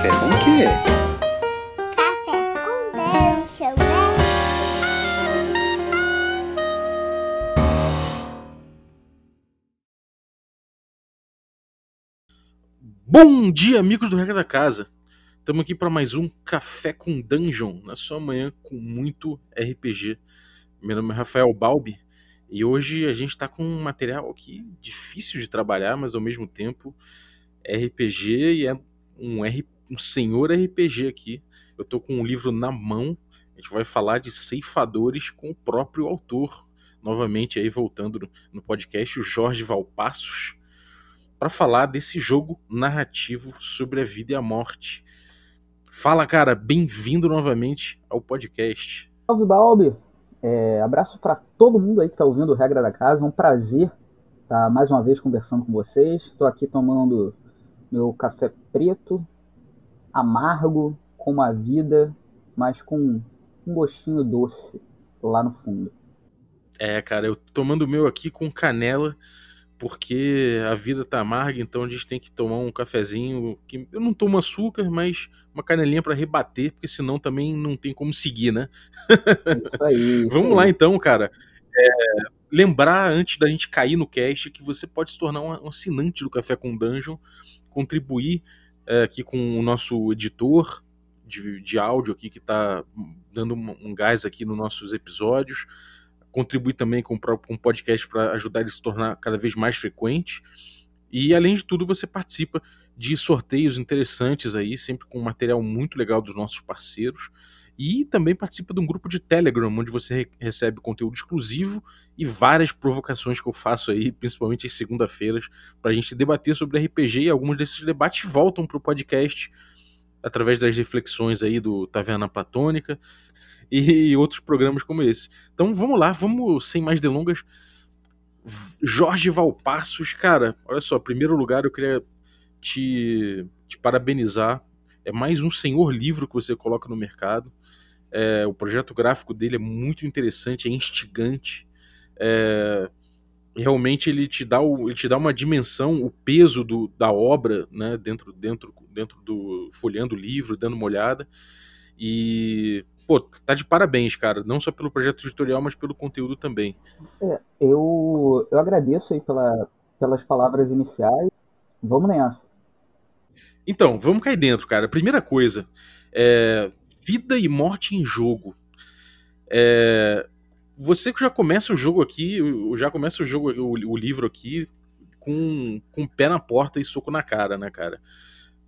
Café com o quê? Café com Dungeon, né? Bom dia, amigos do Regra da Casa. Estamos aqui para mais um Café com Dungeon, na sua manhã com muito RPG. Meu nome é Rafael Balbi e hoje a gente está com um material aqui difícil de trabalhar, mas ao mesmo tempo RPG e é um, R, um senhor RPG aqui. Eu estou com um livro na mão, a gente vai falar de ceifadores com o próprio autor. Novamente aí voltando no, podcast, o Jorge Valpassos para falar desse jogo narrativo sobre a vida e a morte. Fala, cara, bem-vindo novamente ao podcast. Salve, Balbi! É, abraço para todo mundo aí que está ouvindo o Regra da Casa. É um prazer estar mais uma vez conversando com vocês. Estou aqui tomando meu café preto, amargo, como a vida, mas com um gostinho doce lá no fundo. É, cara, eu tomando o meu aqui com canela, porque a vida tá amarga, então a gente tem que tomar um cafezinho. Que eu não tomo açúcar, mas uma canelinha para rebater, porque senão também não tem como seguir, né? Isso aí. isso Vamos aí. lá então, cara. É, lembrar antes da gente cair no cast que você pode se tornar um, um assinante do Café com Dungeon, contribuir é, aqui com o nosso editor de, de áudio aqui que está dando um, um gás aqui nos nossos episódios, contribuir também com o próprio com podcast para ajudar ele a se tornar cada vez mais frequente. E além de tudo, você participa de sorteios interessantes aí, sempre com material muito legal dos nossos parceiros. E também participa de um grupo de Telegram, onde você re- recebe conteúdo exclusivo e várias provocações que eu faço aí, principalmente às segunda-feiras, para a gente debater sobre RPG. E alguns desses debates voltam para o podcast através das reflexões aí do Taverna Platônica e outros programas como esse. Então vamos lá, vamos sem mais delongas. Jorge Valpassos, cara, olha só, primeiro lugar eu queria te, te parabenizar. É mais um senhor livro que você coloca no mercado. É, o projeto gráfico dele é muito interessante, é instigante. É, realmente ele te dá o, ele te dá uma dimensão, o peso do, da obra, né, dentro dentro dentro do folheando o livro, dando uma olhada. E pô, tá de parabéns, cara, não só pelo projeto editorial, mas pelo conteúdo também. É, eu, eu agradeço aí pela, pelas palavras iniciais. Vamos nessa. Então, vamos cair dentro, cara. Primeira coisa, é, vida e morte em jogo. É, você que já começa o jogo aqui, já começa o jogo, o, o livro aqui com, com pé na porta e soco na cara, né, cara?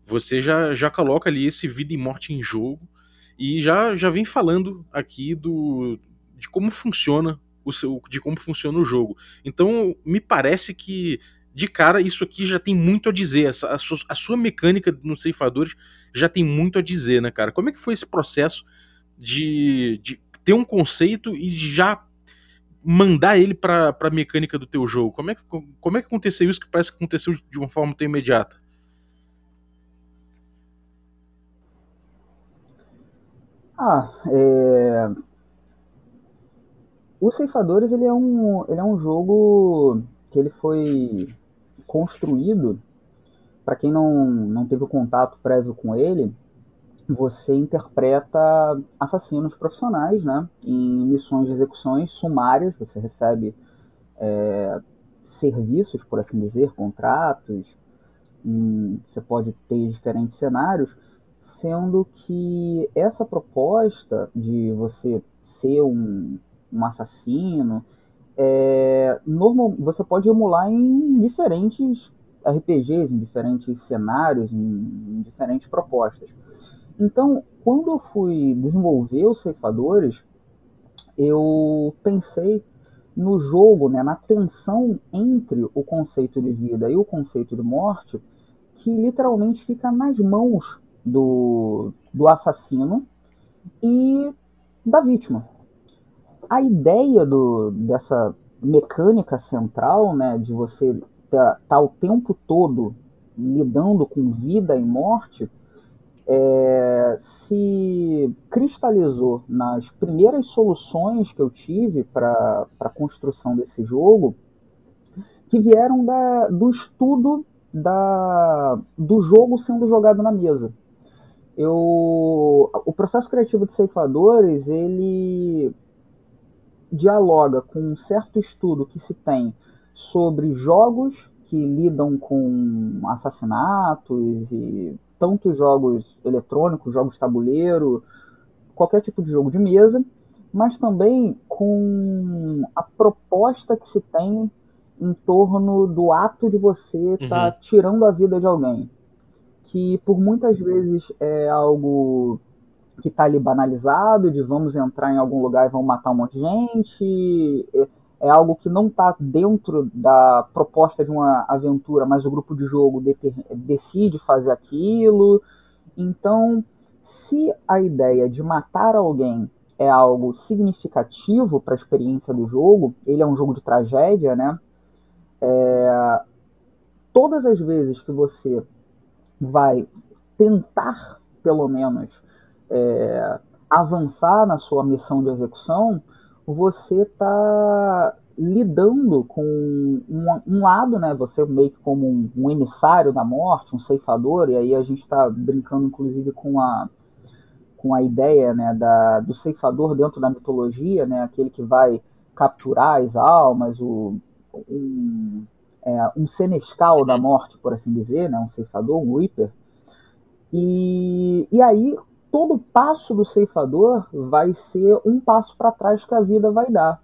Você já, já coloca ali esse vida e morte em jogo e já, já vem falando aqui do de como funciona o seu, de como funciona o jogo. Então, me parece que de cara, isso aqui já tem muito a dizer. Essa, a, sua, a sua mecânica nos ceifadores já tem muito a dizer, né, cara? Como é que foi esse processo de, de ter um conceito e já mandar ele pra, pra mecânica do teu jogo? Como é, que, como é que aconteceu isso que parece que aconteceu de uma forma tão imediata? Ah, é... O Ceifadores ele é um, ele é um jogo que ele foi construído, para quem não, não teve o contato prévio com ele, você interpreta assassinos profissionais, né? Em missões de execuções sumárias, você recebe é, serviços, por assim dizer, contratos, em- você pode ter diferentes cenários, sendo que essa proposta de você ser um, um assassino, é, normal, você pode emular em diferentes RPGs, em diferentes cenários, em, em diferentes propostas. Então, quando eu fui desenvolver os ceifadores, eu pensei no jogo, né, na tensão entre o conceito de vida e o conceito de morte, que literalmente fica nas mãos do, do assassino e da vítima. A ideia do, dessa mecânica central, né, de você estar tá o tempo todo lidando com vida e morte, é, se cristalizou nas primeiras soluções que eu tive para a construção desse jogo, que vieram da, do estudo da, do jogo sendo jogado na mesa. eu o processo criativo de ceifadores ele dialoga com um certo estudo que se tem sobre jogos que lidam com assassinatos e tanto jogos eletrônicos, jogos tabuleiro, qualquer tipo de jogo de mesa, mas também com a proposta que se tem em torno do ato de você estar tá Uhum. tirando a vida de alguém. Que por muitas vezes é algo que está ali banalizado, de vamos entrar em algum lugar e vamos matar um monte de gente. É, algo que não está dentro da proposta de uma aventura, mas o grupo de jogo decide fazer aquilo. Então, se a ideia de matar alguém é algo significativo para a experiência do jogo, ele é um jogo de tragédia, né? É, todas as vezes que você vai tentar, pelo menos, é, avançar na sua missão de execução, você está lidando com um, um, lado, né? Você meio que como um, um, emissário da morte, um ceifador, e aí a gente está brincando inclusive com a com a ideia né, da, do ceifador dentro da mitologia, né, aquele que vai capturar as almas, o, um, é, um senescal da morte, por assim dizer, né, um ceifador, um reaper. E, e aí todo passo do ceifador vai ser um passo para trás que a vida vai dar.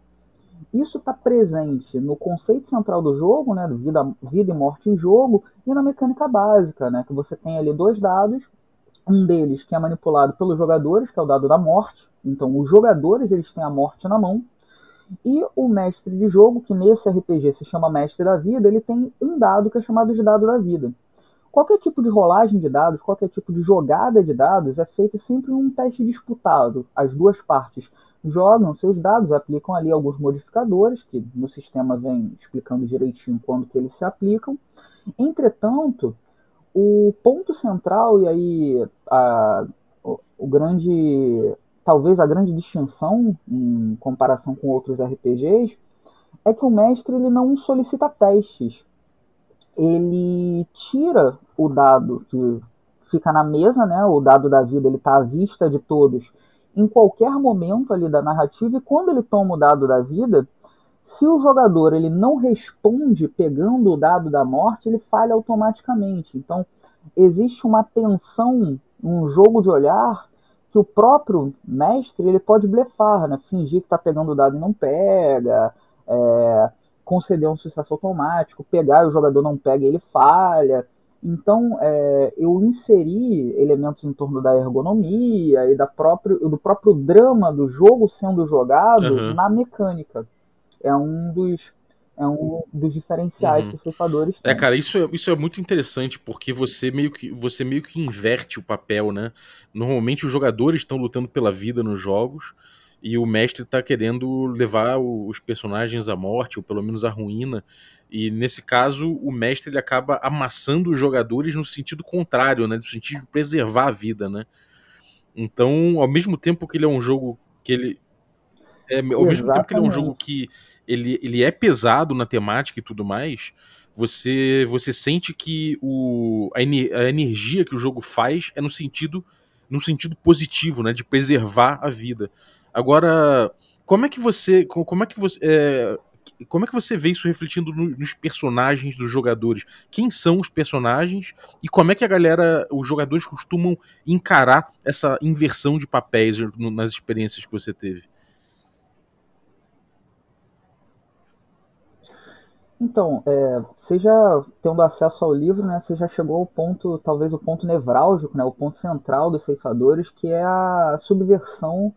Isso está presente no conceito central do jogo, né, vida, vida e morte em jogo, e na mecânica básica, né, que você tem ali dois dados, um deles que é manipulado pelos jogadores, que é o dado da morte. Então, os jogadores eles têm a morte na mão. E o mestre de jogo, que nesse RPG se chama mestre da vida, ele tem um dado que é chamado de dado da vida. Qualquer tipo de rolagem de dados, qualquer tipo de jogada de dados é feita sempre um teste disputado. As duas partes jogam seus dados, aplicam ali alguns modificadores, que no sistema vem explicando direitinho quando que eles se aplicam. Entretanto, o ponto central, e aí a, o, o, grande. talvez a grande distinção em comparação com outros RPGs, é que o mestre ele não solicita testes. Ele tira o dado que fica na mesa, né? O dado da vida ele está à vista de todos em qualquer momento ali da narrativa e quando ele toma o dado da vida, se o jogador ele não responde pegando o dado da morte, ele falha automaticamente. Então, existe uma tensão, um jogo de olhar que o próprio mestre ele pode blefar, né? fingir que está pegando o dado e não pega, é, conceder um sucesso automático, pegar e o jogador não pega e ele falha. Então, é, eu inseri elementos em torno da ergonomia e da próprio, do próprio drama do jogo sendo jogado Uhum. na mecânica. É um dos, é um dos diferenciais Uhum. que os ceifadores É, têm. cara, isso é, isso é muito interessante, porque você meio, que, você meio que inverte o papel, né? Normalmente os jogadores estão lutando pela vida nos jogos, e o mestre tá querendo levar os personagens à morte, ou pelo menos à ruína. E nesse caso, o mestre ele acaba amassando os jogadores no sentido contrário, né? No sentido de preservar a vida, né? Então, ao mesmo tempo que ele é um jogo que ele. É, ao mesmo tempo que ele é um Exatamente. jogo que ele, ele é pesado na temática e tudo mais, você você sente que o, a, ener- a energia que o jogo faz é no sentido no sentido positivo, né, de preservar a vida. Agora, como é que você co- como é que você é, como é que você vê isso refletindo no- nos personagens dos jogadores? Quem são os personagens e como é que a galera, os jogadores costumam encarar essa inversão de papéis nas experiências que você teve? Então, é, você já tendo acesso ao livro, né, você já chegou ao ponto, talvez o ponto nevrálgico, né, o ponto central dos ceifadores, que é a subversão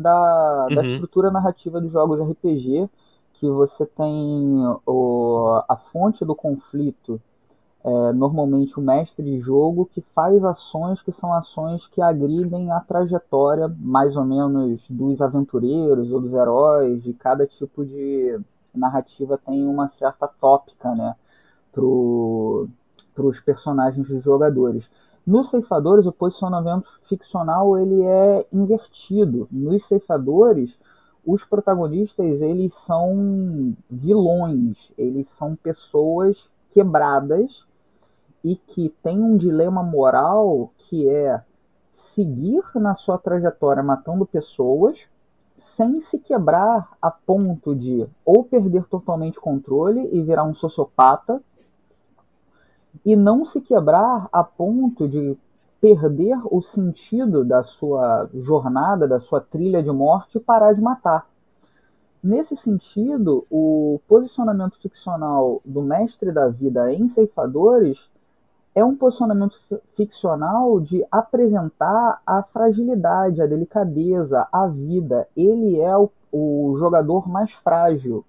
da, da Uhum. estrutura narrativa dos jogos de RPG, que você tem o, a fonte do conflito, é, normalmente o mestre de jogo, que faz ações que são ações que agridem a trajetória, mais ou menos, dos aventureiros ou dos heróis, de cada tipo de narrativa tem uma certa tópica, né, para os personagens dos jogadores. Nos ceifadores, o posicionamento ficcional ele é invertido. Nos ceifadores, os protagonistas eles são vilões, eles são pessoas quebradas e que têm um dilema moral que é seguir na sua trajetória matando pessoas sem se quebrar a ponto de ou perder totalmente controle e virar um sociopata, e não se quebrar a ponto de perder o sentido da sua jornada, da sua trilha de morte e parar de matar. Nesse sentido, o posicionamento ficcional do mestre da vida em Ceifadores é um posicionamento ficcional de apresentar a fragilidade, a delicadeza, a vida. Ele é o, o jogador mais frágil,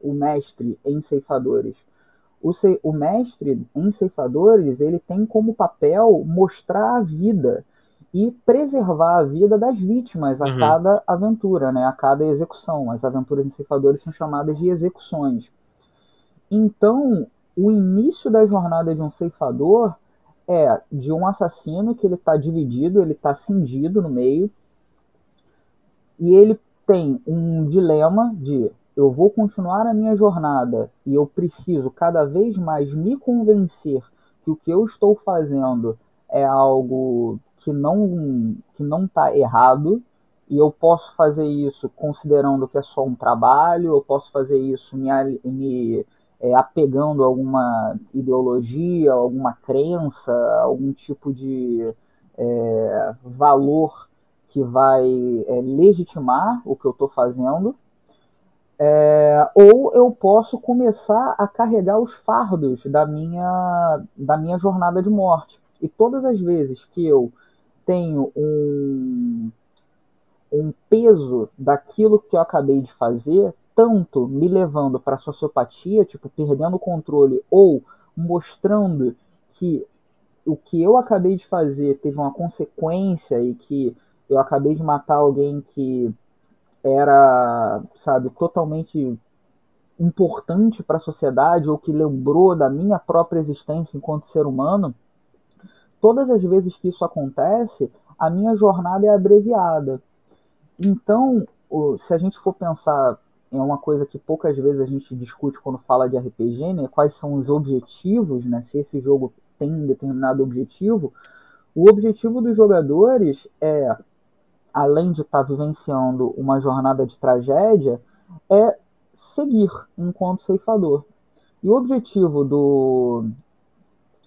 o mestre em Ceifadores. O, o mestre em Ceifadores ele tem como papel mostrar a vida e preservar a vida das vítimas a uhum. cada aventura, né, a cada execução. As aventuras em Ceifadores são chamadas de execuções. Então, o início da jornada de um ceifador é de um assassino que ele está dividido, ele está cindido no meio, e ele tem um dilema de eu vou continuar a minha jornada e eu preciso cada vez mais me convencer que o que eu estou fazendo é algo que não que não está errado. E eu posso fazer isso considerando que é só um trabalho, eu posso fazer isso me, me é, apegando a alguma ideologia, alguma crença, algum tipo de é, valor que vai é, legitimar o que eu estou fazendo, é, ou eu posso começar a carregar os fardos da minha, da minha jornada de morte. E todas as vezes que eu tenho um, um peso daquilo que eu acabei de fazer, tanto me levando para sociopatia, tipo, perdendo o controle, ou mostrando que o que eu acabei de fazer teve uma consequência e que eu acabei de matar alguém que era, sabe, totalmente importante para a sociedade ou que lembrou da minha própria existência enquanto ser humano, todas as vezes que isso acontece, a minha jornada é abreviada. Então, se a gente for pensar é uma coisa que poucas vezes a gente discute quando fala de RPG, né? Quais são os objetivos, né? Se esse jogo tem um determinado objetivo. O objetivo dos jogadores é, além de estar tá vivenciando uma jornada de tragédia, é seguir enquanto ceifador. E o objetivo do,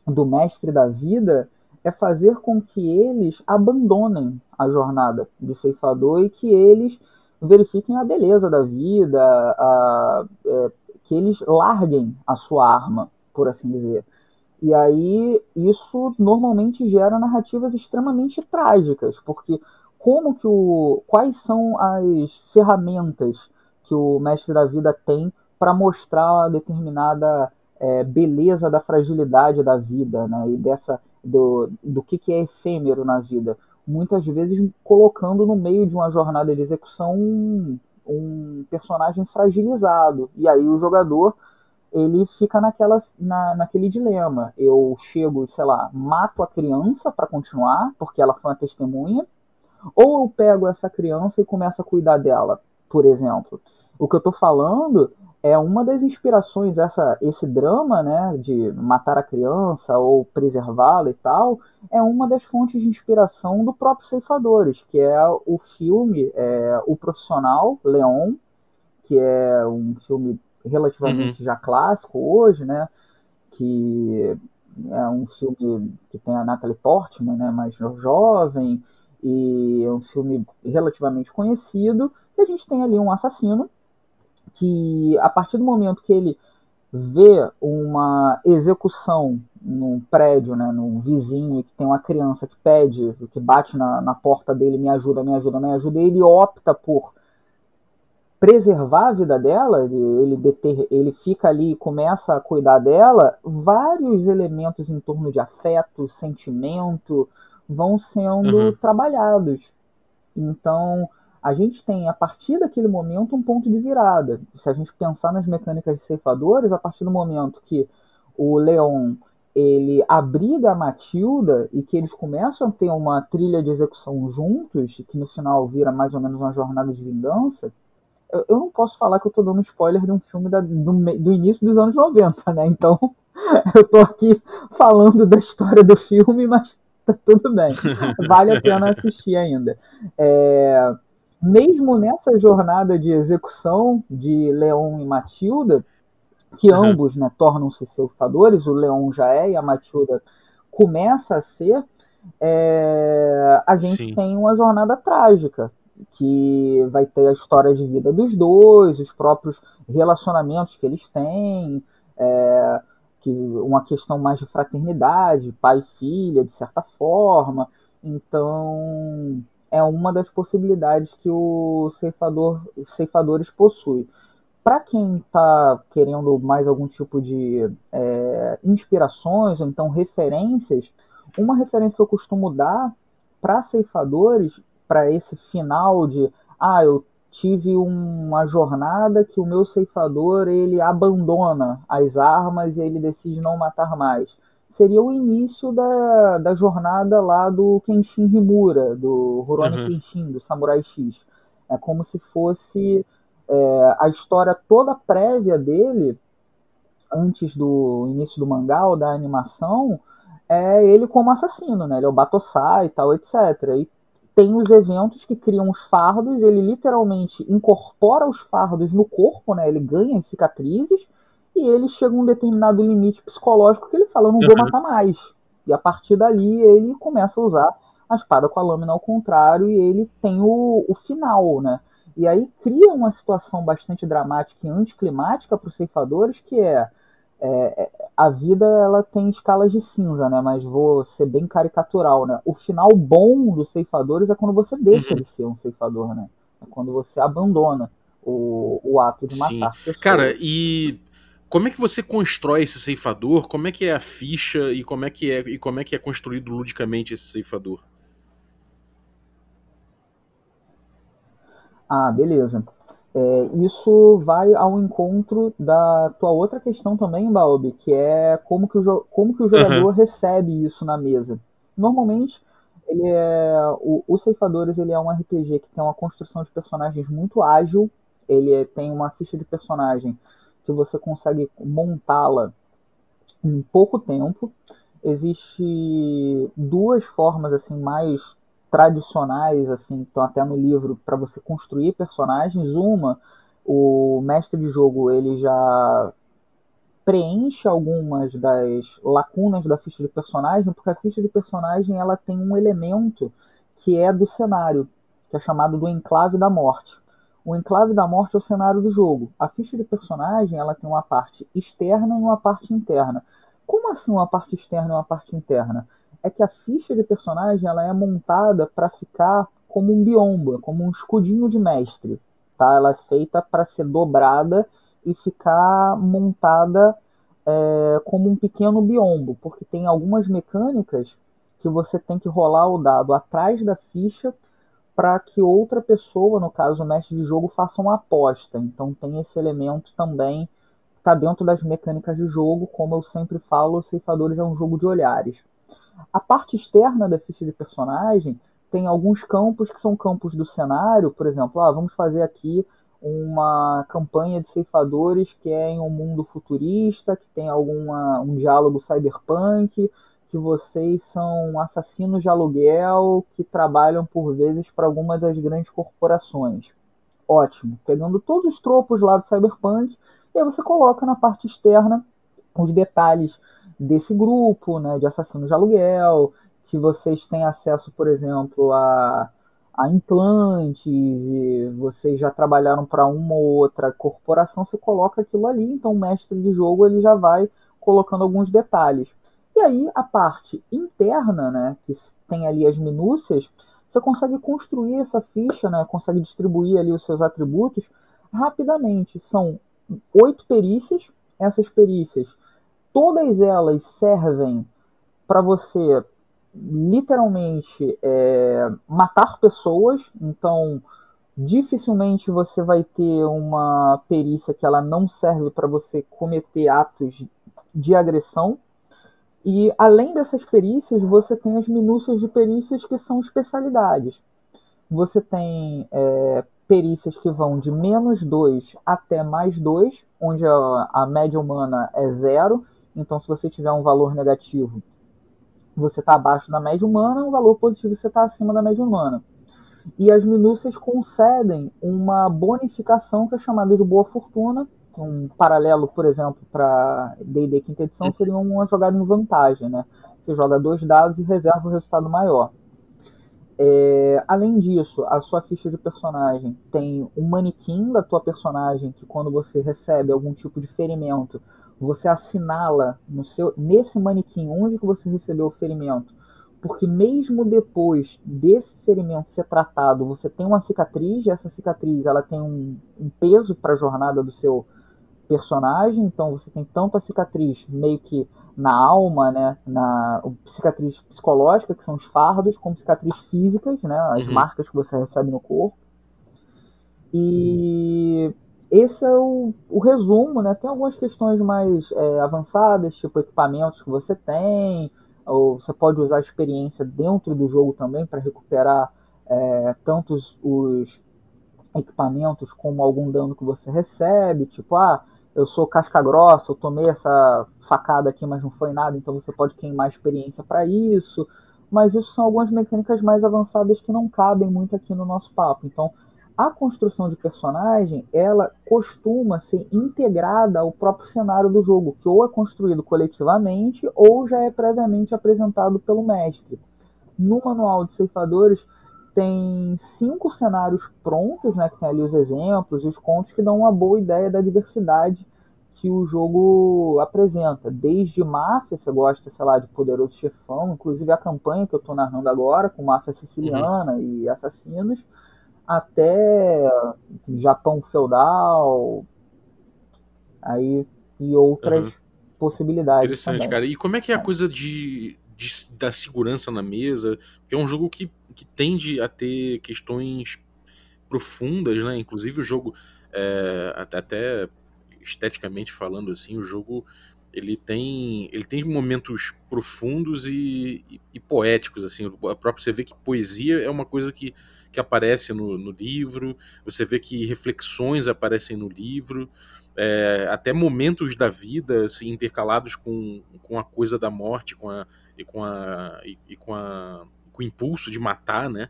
do mestre da vida é fazer com que eles abandonem a jornada de ceifador e que eles verifiquem a beleza da vida, a, é, que eles larguem a sua arma, por assim dizer. E aí isso normalmente gera narrativas extremamente trágicas, porque como que o, quais são as ferramentas que o mestre da vida tem para mostrar a determinada é, beleza da fragilidade da vida, né? E dessa do, do que, que é efêmero na vida muitas vezes colocando no meio de uma jornada de execução um, um personagem fragilizado. E aí o jogador ele fica naquela, na, naquele dilema. Eu chego, sei lá, mato a criança para continuar, porque ela foi uma testemunha, ou eu pego essa criança e começo a cuidar dela, por exemplo. O que eu estou falando é uma das inspirações, essa, esse drama, né, de matar a criança ou preservá-la e tal, é uma das fontes de inspiração do próprio Ceifadores, que é o filme é, O Profissional, Leon, que é um filme relativamente uhum. já clássico hoje, né, que é um filme que tem a Natalie Portman, né, mais jovem, e é um filme relativamente conhecido, e a gente tem ali um assassino que a partir do momento que ele vê uma execução num prédio, né, num vizinho, que tem uma criança que pede, que bate na, na porta dele, me ajuda, me ajuda, me ajuda, ele opta por preservar a vida dela, ele, deter, ele fica ali e começa a cuidar dela, vários elementos em torno de afeto, sentimento, vão sendo uhum. trabalhados. Então, a gente tem, a partir daquele momento, um ponto de virada. Se a gente pensar nas mecânicas de ceifadores, a partir do momento que o Leon ele abriga a Matilda e que eles começam a ter uma trilha de execução juntos, que no final vira mais ou menos uma jornada de vingança, eu, eu não posso falar que eu estou dando spoiler de um filme da, do, do, início dos anos 90, né? Então, eu estou aqui falando da história do filme, mas tudo bem. Vale a pena assistir ainda. É, mesmo nessa jornada de execução de Leon e Matilda, que uhum. ambos né, tornam-se ceifadores, o Leon já é e a Matilda começa a ser, é, a gente Sim. tem uma jornada trágica, que vai ter a história de vida dos dois, os próprios relacionamentos que eles têm, é, que uma questão mais de fraternidade, pai e filha, de certa forma. Então, é uma das possibilidades que o ceifador, os ceifadores possuem. Para quem está querendo mais algum tipo de é, inspirações ou então referências, uma referência que eu costumo dar para ceifadores, para esse final de ah, eu tive uma jornada que o meu ceifador ele abandona as armas e ele decide não matar mais. Seria o início da, da jornada lá do Kenshin Himura, do Rurouni uhum. Kenshin, do Samurai X. É como se fosse é, a história toda prévia dele, antes do início do mangá ou da animação, é ele como assassino, né? Ele é o Batosai e tal, etc. E tem os eventos que criam os fardos, ele literalmente incorpora os fardos no corpo, né? Ele ganha cicatrizes e ele chega a um determinado limite psicológico que ele fala, eu não vou uhum. matar mais. E a partir dali ele começa a usar a espada com a lâmina ao contrário e ele tem o, o final, né? E aí cria uma situação bastante dramática e anticlimática para os ceifadores, que é é, é, a vida ela tem escalas de cinza, né? Mas vou ser bem caricatural, né? O final bom dos ceifadores é quando você deixa uhum. de ser um ceifador, né? É quando você abandona o, o ato de matar. Sim. Cara, e como é que você constrói esse ceifador? Como é que é a ficha e como é que é e como é que é construído ludicamente esse ceifador? Ah, beleza. É, isso vai ao encontro da tua outra questão também, Balbi, que é como que o, como que o jogador uhum. recebe isso na mesa. Normalmente, ele é o, o Ceifadores ele é um RPG que tem uma construção de personagens muito ágil. Ele é, tem uma ficha de personagem que você consegue montá-la em pouco tempo. Existe duas formas assim mais tradicionais, assim, estão até no livro para você construir personagens. Uma, o mestre de jogo ele já preenche algumas das lacunas da ficha de personagem, porque a ficha de personagem ela tem um elemento que é do cenário, que é chamado do enclave da morte. O enclave da morte é o cenário do jogo. A ficha de personagem ela tem uma parte externa e uma parte interna. Como assim uma parte externa e uma parte interna? É que a ficha de personagem ela é montada para ficar como um biombo, como um escudinho de mestre. Tá? Ela é feita para ser dobrada e ficar montada é, como um pequeno biombo, porque tem algumas mecânicas que você tem que rolar o dado atrás da ficha para que outra pessoa, no caso o mestre de jogo, faça uma aposta. Então tem esse elemento também, está dentro das mecânicas de jogo, como eu sempre falo, os ceifadores é um jogo de olhares. A parte externa da ficha de personagem tem alguns campos que são campos do cenário, por exemplo, ah, vamos fazer aqui uma campanha de ceifadores que é em um mundo futurista, que tem alguma um diálogo cyberpunk, que vocês são assassinos de aluguel que trabalham por vezes para alguma das grandes corporações. Ótimo, pegando todos os tropos lá do cyberpunk, e aí você coloca na parte externa os detalhes desse grupo, né, de assassinos de aluguel, que vocês têm acesso, por exemplo, a, a implantes, e vocês já trabalharam para uma ou outra corporação, você coloca aquilo ali, então o mestre de jogo ele já vai colocando alguns detalhes. E aí a parte interna, né, que tem ali as minúcias, você consegue construir essa ficha, né, consegue distribuir ali os seus atributos rapidamente. São oito perícias, essas perícias todas elas servem para você literalmente é, matar pessoas, então dificilmente você vai ter uma perícia que ela não serve para você cometer atos de agressão. E além dessas perícias, você tem as minúcias de perícias que são especialidades. Você tem é, perícias que vão de menos 2 até mais 2, onde a, a média humana é zero, então, se você tiver um valor negativo, você está abaixo da média humana, um valor positivo você está acima da média humana. E as minúcias concedem uma bonificação que é chamada de boa fortuna. Um paralelo, por exemplo, para D&D quinta edição seria uma jogada em vantagem, né? Você joga dois dados e reserva o resultado maior. É, além disso, a sua ficha de personagem tem um manequim da tua personagem que quando você recebe algum tipo de ferimento, você assinala no seu, nesse manequim onde que você recebeu o ferimento, porque mesmo depois desse ferimento ser tratado, você tem uma cicatriz, e essa cicatriz ela tem um, um peso para a jornada do seu personagem, então você tem tanto a cicatriz meio que na alma, né, na cicatriz psicológica, que são os fardos, como cicatriz físicas, né, as uhum. marcas que você recebe no corpo. E esse é o, o resumo, né? Tem algumas questões mais é, avançadas, tipo equipamentos que você tem, ou você pode usar a experiência dentro do jogo também para recuperar é, tanto os equipamentos como algum dano que você recebe, tipo, ah, eu sou casca grossa, eu tomei essa facada aqui, mas não foi nada, então você pode queimar experiência para isso. Mas isso são algumas mecânicas mais avançadas que não cabem muito aqui no nosso papo. Então, a construção de personagem, ela costuma ser integrada ao próprio cenário do jogo, que ou é construído coletivamente ou já é previamente apresentado pelo mestre. No manual de ceifadores tem cinco cenários prontos, né, que tem ali os exemplos e os contos que dão uma boa ideia da diversidade que o jogo apresenta. Desde máfia, você gosta, sei lá, de Poderoso Chefão, inclusive a campanha que eu estou narrando agora, com máfia siciliana uhum. e assassinos, até Japão feudal, aí e outras uhum. possibilidades. Interessante, também. cara. E como é que é a coisa de, de, da segurança na mesa? Que é um jogo que, que tende a ter questões profundas, né? Inclusive o jogo, é, até, até esteticamente falando assim, o jogo ele tem ele tem momentos profundos e, e, e poéticos assim. O próprio você vê que poesia é uma coisa que que aparece no, no livro, você vê que reflexões aparecem no livro, é, até momentos da vida assim, intercalados com, com a coisa da morte com a, e, com a, e, e com, a, com o impulso de matar, né?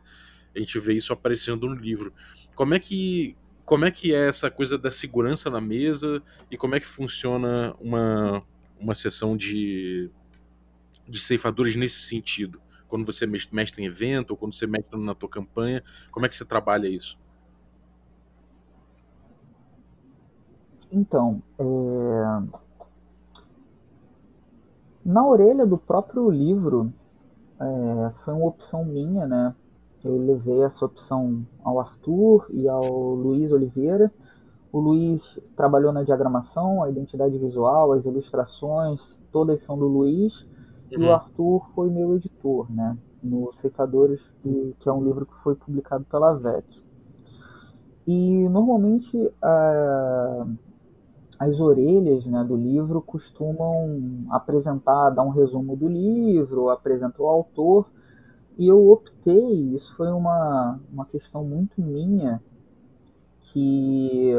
A gente vê isso aparecendo no livro. Como é que como é que é essa coisa da segurança na mesa e como é que funciona uma, uma sessão de, de ceifadores nesse sentido? Quando você mestra em evento ou quando você mestra na tua campanha? Como é que você trabalha isso? Então, é... na orelha do próprio livro é... foi uma opção minha, né? Eu levei essa opção ao Arthur e ao Luiz Oliveira. O Luiz trabalhou na diagramação, a identidade visual, as ilustrações, todas são do Luiz. E o uhum. Arthur foi meu editor, né? No Ceifadores, que, que é um livro que foi publicado pela VEC. E normalmente uh, as orelhas né, do livro costumam apresentar, dar um resumo do livro, apresenta o autor. E eu optei, isso foi uma, uma questão muito minha, que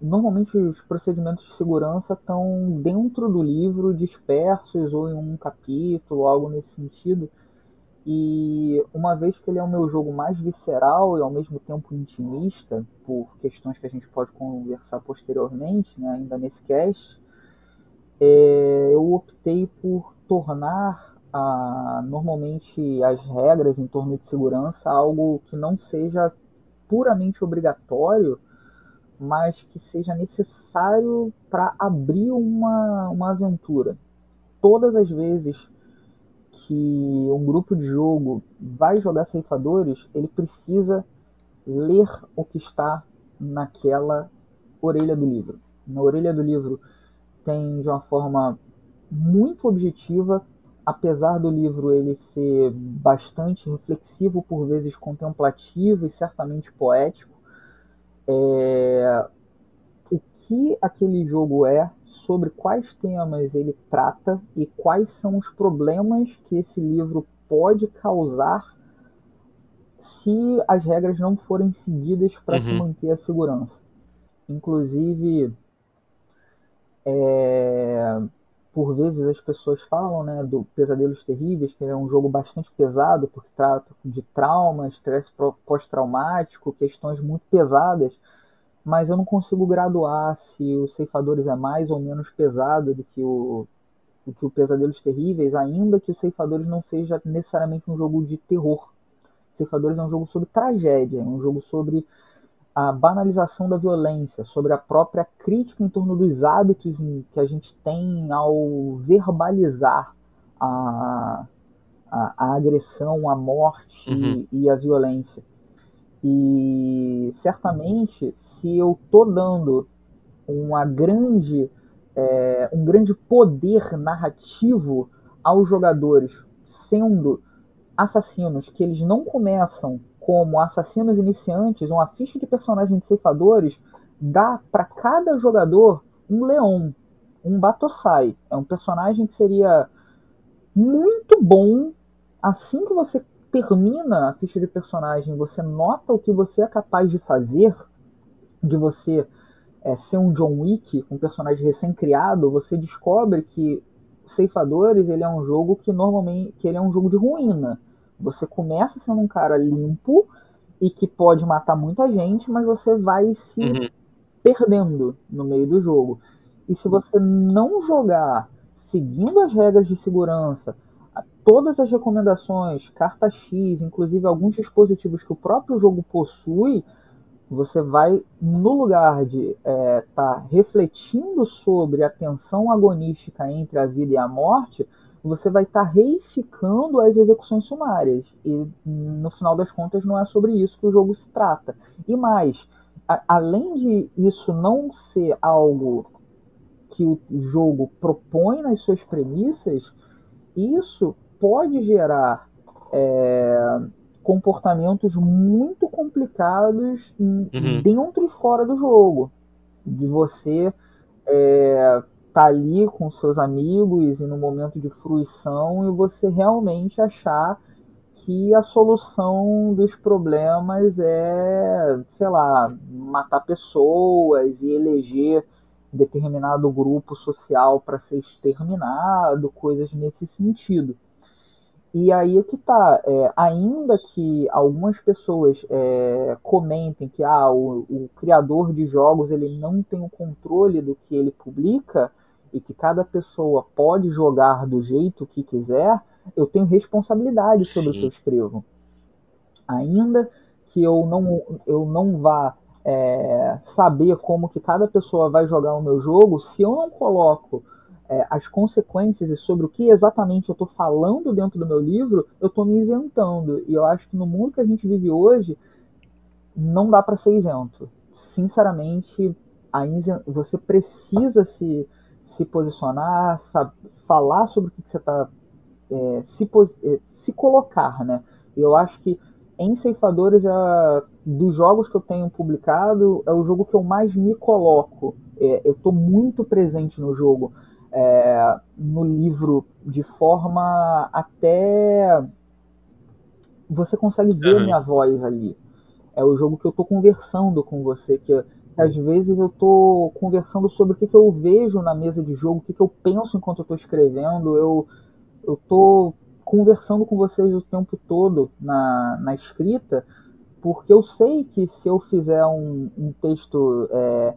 normalmente os procedimentos de segurança estão dentro do livro, dispersos ou em um capítulo, algo nesse sentido. E uma vez que ele é o meu jogo mais visceral e ao mesmo tempo intimista, por questões que a gente pode conversar posteriormente, né, ainda nesse cast, é, eu optei por tornar a, normalmente as regras em torno de segurança algo que não seja puramente obrigatório, mas que seja necessário para abrir uma, uma aventura. Todas as vezes que um grupo de jogo vai jogar ceifadores, ele precisa ler o que está naquela orelha do livro. Na orelha do livro tem de uma forma muito objetiva, apesar do livro ele ser bastante reflexivo, por vezes contemplativo e certamente poético, é, o que aquele jogo é, sobre quais temas ele trata e quais são os problemas que esse livro pode causar se as regras não forem seguidas para uhum. se manter a segurança. Inclusive, é, por vezes as pessoas falam né, do Pesadelos Terríveis, que é um jogo bastante pesado, porque trata de trauma, estresse pós-traumático, questões muito pesadas, mas eu não consigo graduar se o Ceifadores é mais ou menos pesado do que o, do que o Pesadelos Terríveis, ainda que o Ceifadores não seja necessariamente um jogo de terror. Ceifadores é um jogo sobre tragédia, é um jogo sobre a banalização da violência, sobre a própria crítica em torno dos hábitos que a gente tem ao verbalizar a, a, a agressão, a morte uhum. e, e a violência. E certamente, se eu tô dando uma grande, é, um grande poder narrativo aos jogadores, sendo assassinos que eles não começam como assassinos iniciantes, uma ficha de personagens ceifadores dá para cada jogador um leão, um Batosai. É um personagem que seria muito bom assim que você termina a ficha de personagem, você nota o que você é capaz de fazer, de você é, ser um John Wick, um personagem recém-criado, você descobre que Ceifadores ele é um jogo que normalmente que ele é um jogo de ruína. Você começa sendo um cara limpo e que pode matar muita gente, mas você vai se uhum. perdendo no meio do jogo. E se você não jogar seguindo as regras de segurança, todas as recomendações, carta X, inclusive alguns dispositivos que o próprio jogo possui, você vai, no lugar de estar é, tá refletindo sobre a tensão agonística entre a vida e a morte, você vai estar tá reificando as execuções sumárias. E no final das contas não é sobre isso que o jogo se trata. E mais, a, além de isso não ser algo que o jogo propõe nas suas premissas, isso pode gerar é, comportamentos muito complicados uhum. dentro e fora do jogo. De você é, tá ali com seus amigos e no momento de fruição e você realmente achar que a solução dos problemas é, sei lá, matar pessoas e eleger determinado grupo social para ser exterminado, coisas nesse sentido. E aí é que tá, é, ainda que algumas pessoas é, comentem que ah, o, o, criador de jogos ele não tem o controle do que ele publica, e que cada pessoa pode jogar do jeito que quiser, eu tenho responsabilidade sobre Sim. o que eu escrevo. Ainda que eu não, eu não vá é, saber como que cada pessoa vai jogar o meu jogo, se eu não coloco é, as consequências e sobre o que exatamente eu estou falando dentro do meu livro, eu estou me isentando. E eu acho que no mundo que a gente vive hoje, não dá para ser isento. Sinceramente, a você precisa se se posicionar, sabe, falar sobre o que, você está é, se, é, se colocar, né? Eu acho que em Ceifadores, é, dos jogos que eu tenho publicado, é o jogo que eu mais me coloco. É, eu estou muito presente no jogo, é, no livro, de forma até. Você consegue ver uhum. minha voz ali. É o jogo que eu estou conversando com você, que às vezes eu estou conversando sobre o que, que, eu vejo na mesa de jogo, o que, que eu penso enquanto eu estou escrevendo. Eu estou conversando com vocês o tempo todo na, na escrita, porque eu sei que se eu fizer um, um texto é,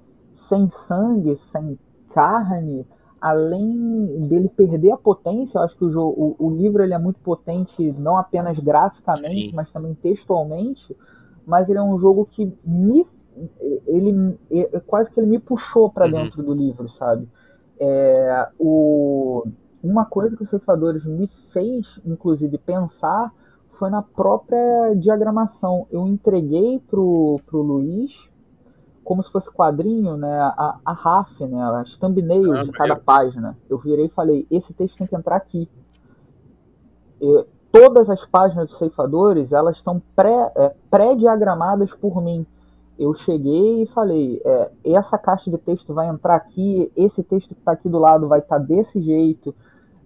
sem sangue, sem carne, além dele perder a potência, eu acho que o, jogo, o, o livro ele é muito potente, não apenas graficamente, Sim. mas também textualmente. Mas ele é um jogo que me ele é quase que ele me puxou para uhum. dentro do livro, sabe? É, o, uma coisa que os ceifadores me fez, inclusive, pensar foi na própria diagramação. Eu entreguei pro, pro Luiz como se fosse quadrinho, né, a, a RAF, né, as thumbnails ah, de cada página. Eu virei e falei, esse texto tem que entrar aqui. Eu, todas as páginas dos ceifadores, elas estão é, pré-diagramadas pré por mim eu cheguei e falei, é, essa caixa de texto vai entrar aqui, esse texto que está aqui do lado vai estar tá desse jeito.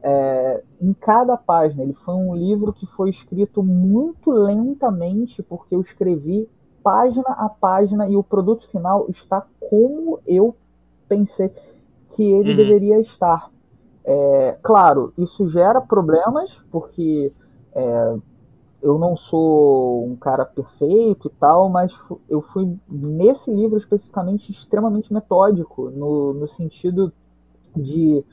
É, em cada página, ele foi um livro que foi escrito muito lentamente, porque eu escrevi página a página e o produto final está como eu pensei que ele uhum. deveria estar. É, claro, isso gera problemas, porque é, eu não sou um cara perfeito e tal, mas eu fui, nesse livro especificamente, extremamente metódico, no, no sentido de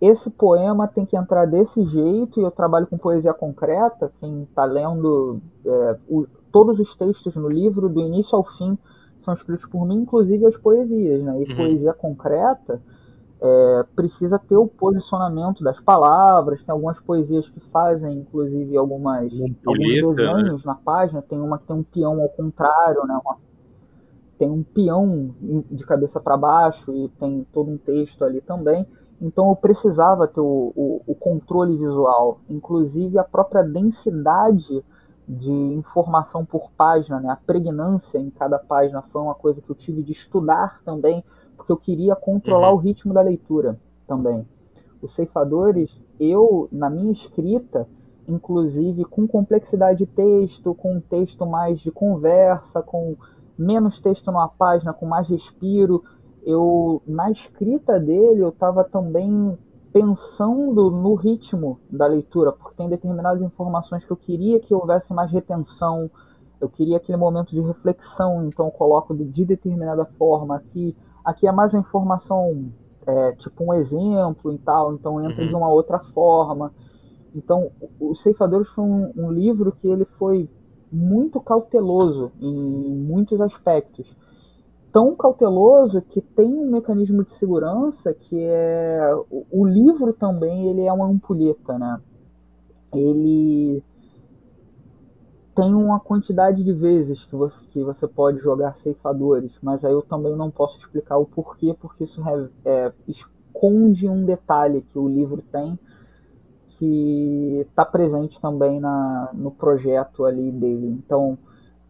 esse poema tem que entrar desse jeito, e eu trabalho com poesia concreta, quem está lendo é, o, todos os textos no livro, do início ao fim, são escritos por mim, inclusive as poesias, né? E uhum. poesia concreta é, precisa ter o posicionamento das palavras. Tem algumas poesias que fazem, inclusive, algumas, alguns desenhos né? na página. Tem uma que tem um peão ao contrário, né? Uma, tem um peão de cabeça para baixo e tem todo um texto ali também. Então eu precisava ter o, o, o controle visual, inclusive a própria densidade de informação por página, né? a pregnância em cada página foi uma coisa que eu tive de estudar também porque eu queria controlar uhum. o ritmo da leitura também. Os ceifadores, eu, na minha escrita, inclusive com complexidade de texto, com um texto mais de conversa, com menos texto numa página, com mais respiro, eu na escrita dele eu estava também pensando no ritmo da leitura, porque tem determinadas informações que eu queria que houvesse mais retenção, eu queria aquele momento de reflexão, então eu coloco de determinada forma aqui Aqui é mais uma informação, é, tipo um exemplo e tal, então entra uhum. de uma outra forma. Então, Os Ceifadores foi um, um livro que ele foi muito cauteloso em muitos aspectos. Tão cauteloso que tem um mecanismo de segurança que é o, o livro também ele é uma ampulheta, né? Ele tem uma quantidade de vezes que você, que você pode jogar ceifadores, mas aí eu também não posso explicar o porquê, porque isso é, esconde um detalhe que o livro tem que está presente também na, no projeto ali dele. Então,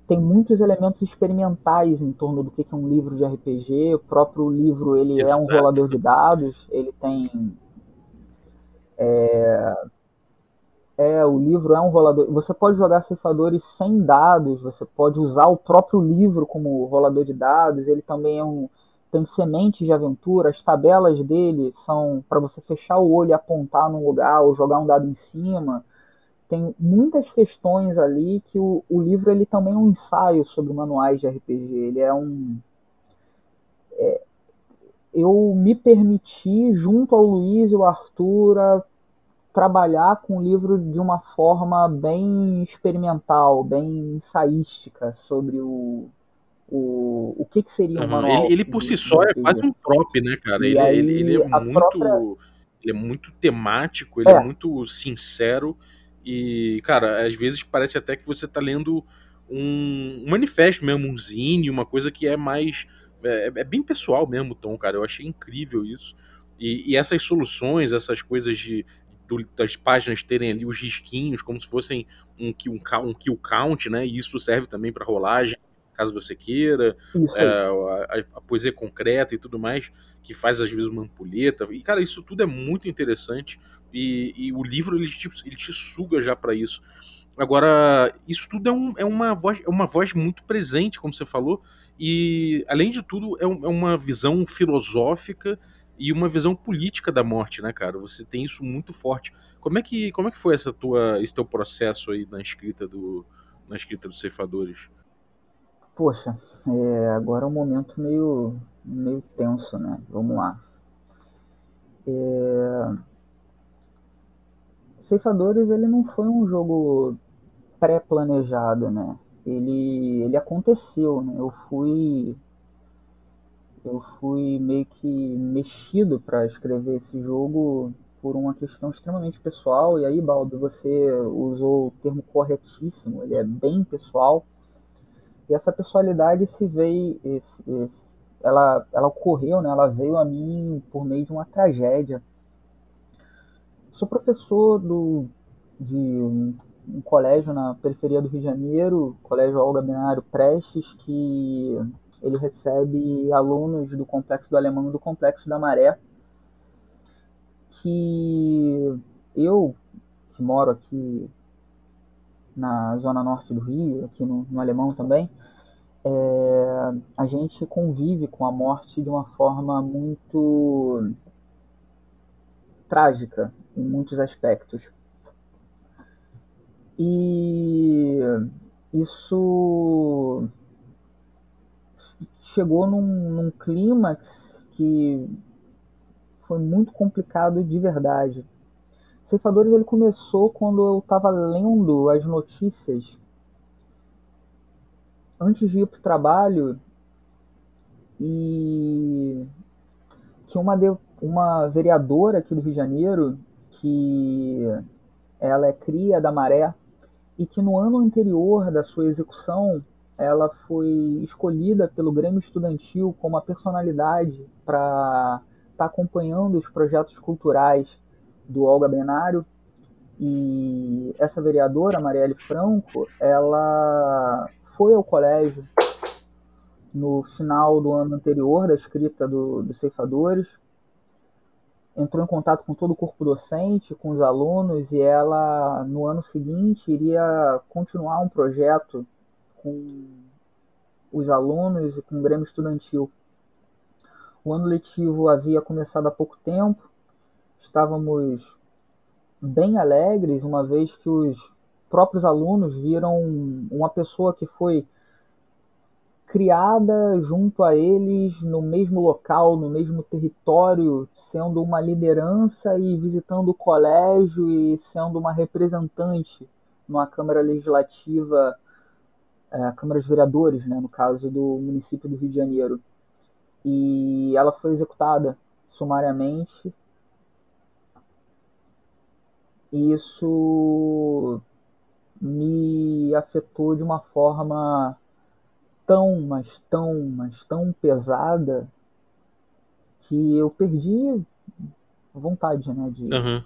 tem muitos elementos experimentais em torno do que é um livro de RPG. O próprio livro ele é um rolador de dados, ele tem é, é, o livro é um rolador. Você pode jogar ceifadores sem dados, você pode usar o próprio livro como rolador de dados. Ele também é um tem sementes de aventura. As tabelas dele são para você fechar o olho e apontar num lugar ou jogar um dado em cima. Tem muitas questões ali que o, o livro ele também é um ensaio sobre manuais de RPG. Ele é um é, eu me permiti, junto ao Luiz e o Arthur, trabalhar com o livro de uma forma bem experimental, bem ensaística sobre o, o, o que, que seria um manual. Ele, ele por si só é quase um prop, né, cara? Ele, aí, ele, ele, é muito. Própria... Ele é muito temático, ele é. é. muito sincero. E, cara, às vezes parece até que você tá lendo um, um manifesto mesmo, um zine, uma coisa que é mais. É, é, bem pessoal mesmo, Tom, cara. Eu achei incrível isso. E, e essas soluções, essas coisas de, do, das páginas terem ali os risquinhos, como se fossem um, um, um kill count, né? E isso serve também para rolagem, caso você queira. É, a, a, poesia concreta e tudo mais, que faz às vezes uma ampulheta. E, cara, isso tudo é muito interessante. E, e o livro ele te, ele te suga já para isso. Agora, isso tudo é, um, é, uma voz, é uma voz muito presente, como você falou, e além de tudo, é, um, é uma visão filosófica e uma visão política da morte, né, cara? Você tem isso muito forte. Como é que, como é que foi essa tua, esse teu processo aí na escrita do, na escrita dos ceifadores? Poxa, é, agora é um momento meio, meio tenso, né? Vamos lá. É... Ceifadores ele não foi um jogo pré-planejado, né? Ele, ele aconteceu, né? Eu fui eu fui meio que mexido para escrever esse jogo por uma questão extremamente pessoal. E aí, Baldo, você usou o termo corretíssimo, ele é bem pessoal. E essa pessoalidade se veio, esse, esse, ela, ela ocorreu, né, ela veio a mim por meio de uma tragédia. Sou professor do, de um, um colégio na periferia do Rio de Janeiro, Colégio Olga Binário Prestes, que ele recebe alunos do Complexo do Alemão e do Complexo da Maré, que eu, que moro aqui na zona norte do Rio, aqui no, no Alemão também, é, a gente convive com a morte de uma forma muito trágica em muitos aspectos. E isso chegou num, num clímax que foi muito complicado de verdade. Ceifadores ele começou quando eu estava lendo as notícias antes de ir para o trabalho e que uma, de, uma vereadora aqui do Rio de Janeiro, que ela é cria da Maré, e que no ano anterior da sua execução ela foi escolhida pelo Grêmio Estudantil como a personalidade para estar tá acompanhando os projetos culturais do Olga Benário. E essa vereadora, Marielle Franco, ela foi ao colégio no final do ano anterior da escrita do, dos ceifadores, entrou em contato com todo o corpo docente, com os alunos, e ela, no ano seguinte, iria continuar um projeto com os alunos e com o Grêmio Estudantil. O ano letivo havia começado há pouco tempo, estávamos bem alegres, uma vez que os próprios alunos viram uma pessoa que foi criada junto a eles no mesmo local, no mesmo território, sendo uma liderança e visitando o colégio e sendo uma representante numa Câmara Legislativa, é, Câmara de Vereadores, né, no caso do município do Rio de Janeiro. E ela foi executada sumariamente. E isso me afetou de uma forma tão, mas tão, mas tão pesada que eu perdi a vontade, né, de, Uhum.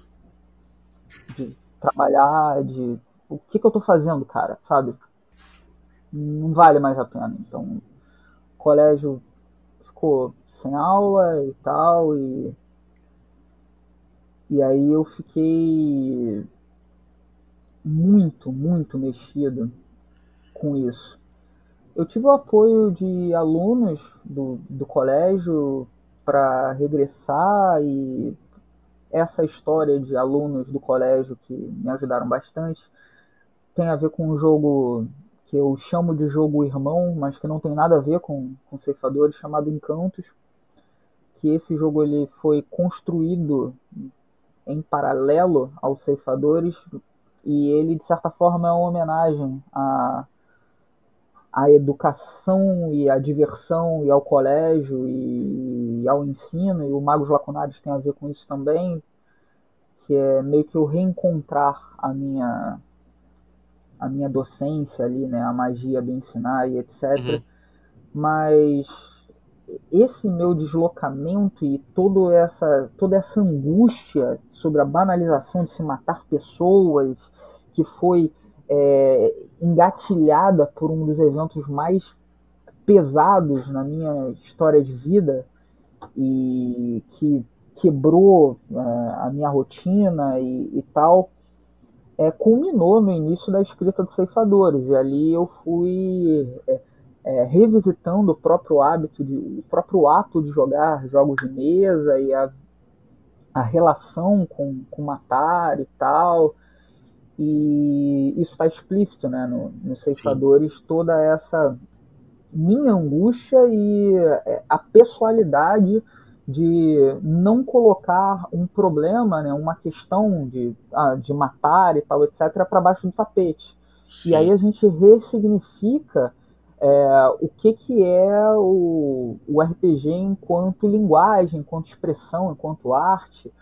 de trabalhar, de o que, que eu tô fazendo, cara, sabe? Não vale mais a pena. Então, o colégio ficou sem aula e tal, e, e aí eu fiquei muito, muito mexido com isso. Eu tive o apoio de alunos do, do colégio para regressar e essa história de alunos do colégio que me ajudaram bastante tem a ver com um jogo que eu chamo de jogo irmão, mas que não tem nada a ver com, com ceifadores, chamado Encantos. Que esse jogo ele foi construído em paralelo aos ceifadores e ele de certa forma é uma homenagem a à educação e à diversão e ao colégio e, ao ensino e o Magos Lacunares tem a ver com isso também que é meio que eu reencontrar a minha a minha docência ali né a magia do ensinar e etc Uhum. mas esse meu deslocamento e toda essa, toda essa angústia sobre a banalização de se matar pessoas, que foi é, engatilhada por um dos eventos mais pesados na minha história de vida e que quebrou é, a minha rotina e, e tal, é, culminou no início da escrita dos Ceifadores. E ali eu fui é, é, revisitando o próprio hábito, de, o próprio ato de jogar jogos de mesa e a, a relação com, com matar e tal. E isso está explícito né, no, nos Ceifadores, toda essa minha angústia e é, a pessoalidade de não colocar um problema, né, uma questão de, ah, de matar e tal, etc., para baixo do tapete. Sim. E aí a gente ressignifica é, o que, que é o, o RPG enquanto linguagem, enquanto expressão, enquanto arte.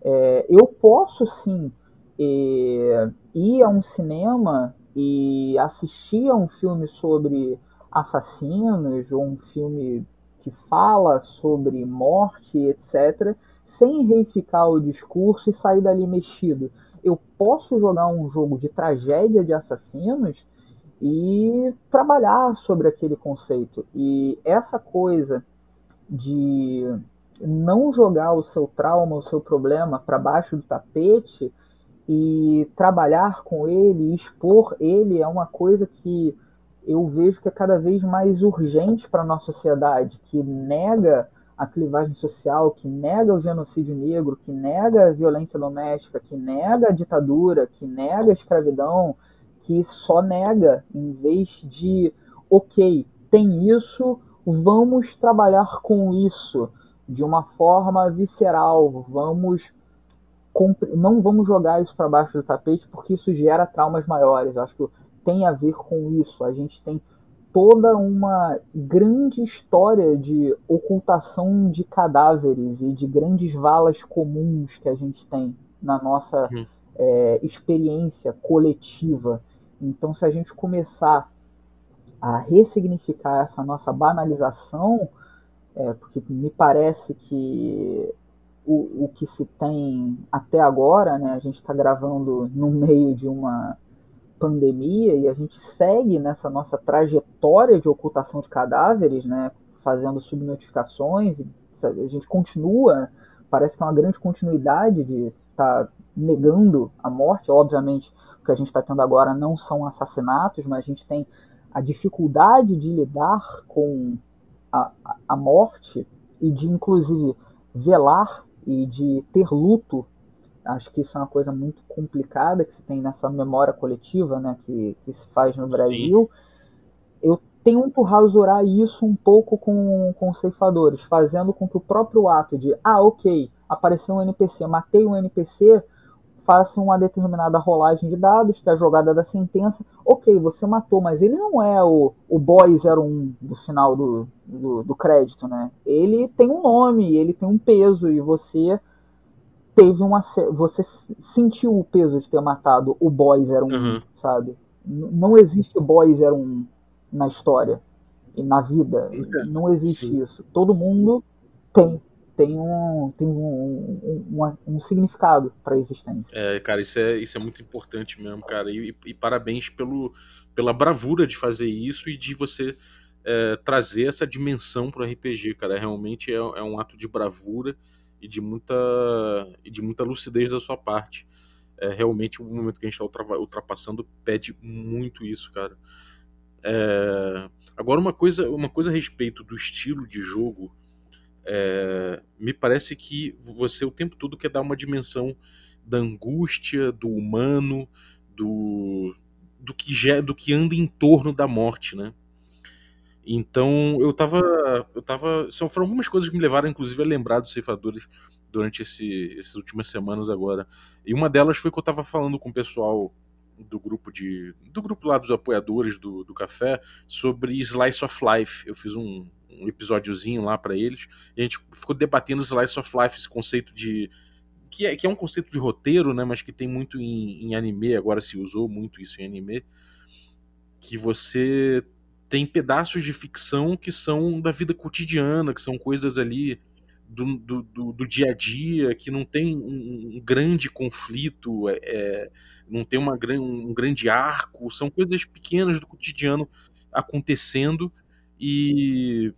É, eu posso sim é, ir a um cinema e assistir a um filme sobre assassinos ou um filme que fala sobre morte, etc., sem reificar o discurso e sair dali mexido. Eu posso jogar um jogo de tragédia de assassinos e trabalhar sobre aquele conceito. E essa coisa de não jogar o seu trauma, o seu problema para baixo do tapete e trabalhar com ele, expor ele é uma coisa que eu vejo que é cada vez mais urgente para a nossa sociedade, que nega a clivagem social, que nega o genocídio negro, que nega a violência doméstica, que nega a ditadura, que nega a escravidão, que só nega, em vez de, ok, tem isso, vamos trabalhar com isso de uma forma visceral, vamos não vamos jogar isso para baixo do tapete porque isso gera traumas maiores. Eu acho que tem a ver com isso. A gente tem toda uma grande história de ocultação de cadáveres e de grandes valas comuns que a gente tem na nossa uhum. é, experiência coletiva. Então, se a gente começar a ressignificar essa nossa banalização, é, porque me parece que o, o que se tem até agora, né, a gente está gravando no meio de uma pandemia e a gente segue nessa nossa trajetória de ocultação de cadáveres, né, fazendo subnotificações, a gente continua, parece que é uma grande continuidade de estar tá negando a morte, obviamente o que a gente está tendo agora não são assassinatos, mas a gente tem a dificuldade de lidar com a, a morte e de inclusive velar e de ter luto acho que isso é uma coisa muito complicada que se tem nessa memória coletiva, né, que, que se faz no Brasil. Sim. Eu tento rasurar isso um pouco com, com os ceifadores, fazendo com que o próprio ato de, ah, ok, apareceu um NPC, matei um NPC, faça uma determinada rolagem de dados, que é a jogada da sentença. Ok, você matou, mas ele não é o, o boy 01 do final do, do, do crédito, né? Ele tem um nome, ele tem um peso, e você teve uma. Você sentiu o peso de ter matado o Boy 01, uhum. sabe? não existe Boy 01 na história e na vida. Não existe Sim. isso. Todo mundo tem tem um, tem um, um, um, um significado para a existência. É, cara, isso é, isso é muito importante mesmo, cara. E, e parabéns pelo, pela bravura de fazer isso e de você é, trazer essa dimensão para o RPG, cara. Realmente é, é um ato de bravura e de muita, e de muita lucidez da sua parte. É, realmente o momento que a gente está ultrapassando pede muito isso, cara. É... Agora uma coisa, uma coisa a respeito do estilo de jogo, é... me parece que você o tempo todo quer dar uma dimensão da angústia, do humano, do, do que do que anda em torno da morte, né? Então eu tava. Eu tava. São, foram algumas coisas que me levaram, inclusive, a lembrar dos ceifadores durante esse, essas últimas semanas agora. E uma delas foi que eu tava falando com o pessoal do grupo de. do grupo lá dos apoiadores do, do café sobre Slice of Life. Eu fiz um, um episódiozinho lá para eles. E a gente ficou debatendo Slice of Life, esse conceito de. Que é, que é um conceito de roteiro, né? Mas que tem muito em, em anime, agora se usou muito isso em anime. Que você tem pedaços de ficção que são da vida cotidiana, que são coisas ali do, do, do, do dia a dia, que não tem um, um grande conflito, é, é não tem uma, um grande arco, são coisas pequenas do cotidiano acontecendo. E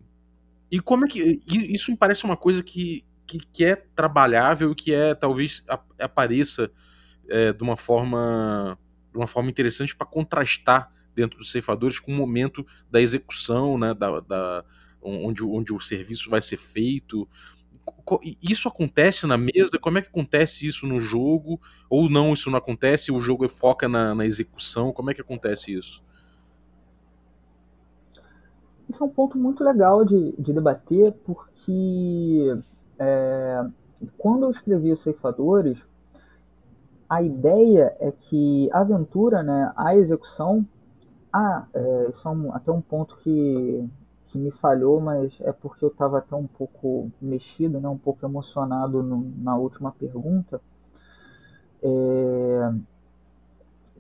e como é que isso me parece uma coisa que, que, que é trabalhável que é talvez apareça é, de uma forma de uma forma interessante para contrastar dentro dos ceifadores com o momento da execução, né, da, da onde, onde o serviço vai ser feito. Isso acontece na mesa? Como é que acontece isso no jogo? Ou não, isso não acontece? O jogo foca na, na execução? Como é que acontece isso? Isso é um ponto muito legal de, de debater, porque é, quando eu escrevi os ceifadores, a ideia é que a aventura, né, a execução, ah, é, isso é um, até um ponto que, que me falhou, mas é porque eu estava até um pouco mexido, né, um pouco emocionado no, na última pergunta. É,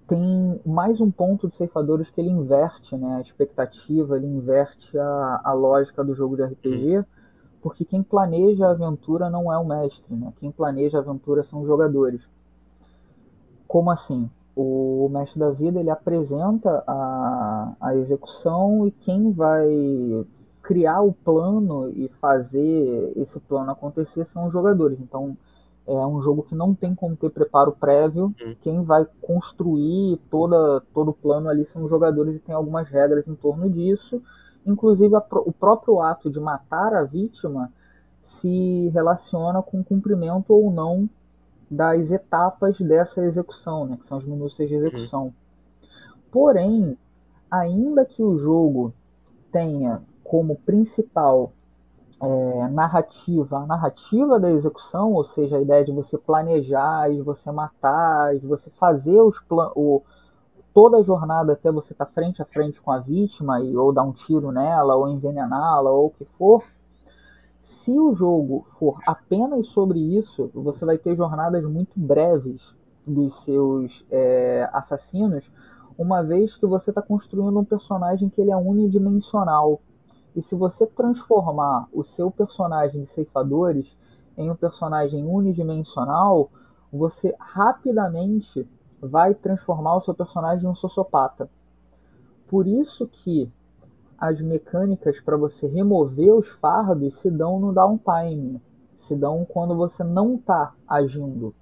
tem mais um ponto de ceifadores que ele inverte né, a expectativa, ele inverte a, a lógica do jogo de RPG, porque quem planeja a aventura não é o mestre, né? quem planeja a aventura são os jogadores. Como assim? O mestre da vida ele apresenta a, a execução e quem vai criar o plano e fazer esse plano acontecer são os jogadores. Então é um jogo que não tem como ter preparo prévio. Uhum. Quem vai construir toda, todo o plano ali são os jogadores e tem algumas regras em torno disso. Inclusive a, o próprio ato de matar a vítima se relaciona com o cumprimento ou não das etapas dessa execução, né, que são as minúcias de execução. Porém, ainda que o jogo tenha como principal é, narrativa a narrativa da execução, ou seja, a ideia de você planejar, de você matar, de você fazer os plan o, toda a jornada até você estar tá frente a frente com a vítima e ou dar um tiro nela, ou envenená-la, ou o que for. Se o jogo for apenas sobre isso, você vai ter jornadas muito breves dos seus é, assassinos, uma vez que você está construindo um personagem que ele é unidimensional. E se você transformar o seu personagem de ceifadores em um personagem unidimensional, você rapidamente vai transformar o seu personagem em um sociopata. Por isso que as mecânicas para você remover os fardos se dão no downtime, se dão quando você não está agindo,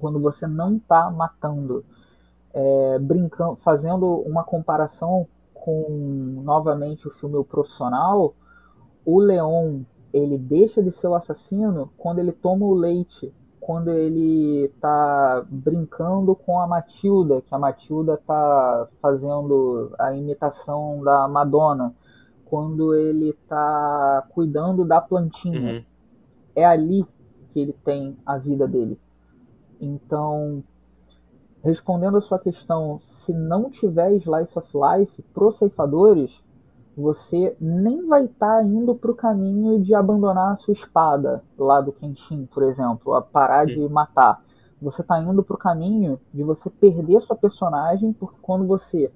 quando você não está matando. É, brincando, fazendo uma comparação com novamente o filme O Profissional, o Leon ele deixa de ser o assassino quando ele toma o leite, quando ele tá brincando com a Matilda, que a Matilda tá fazendo a imitação da Madonna, quando ele tá cuidando da plantinha. Uhum. É ali que ele tem a vida dele. Então, respondendo a sua questão, se não tiver Slice of Life pro ceifadores, você nem vai estar tá indo para o caminho de abandonar a sua espada lá do Kenshin, por exemplo, a parar de matar. Você está indo para o caminho de você perder sua personagem, porque quando você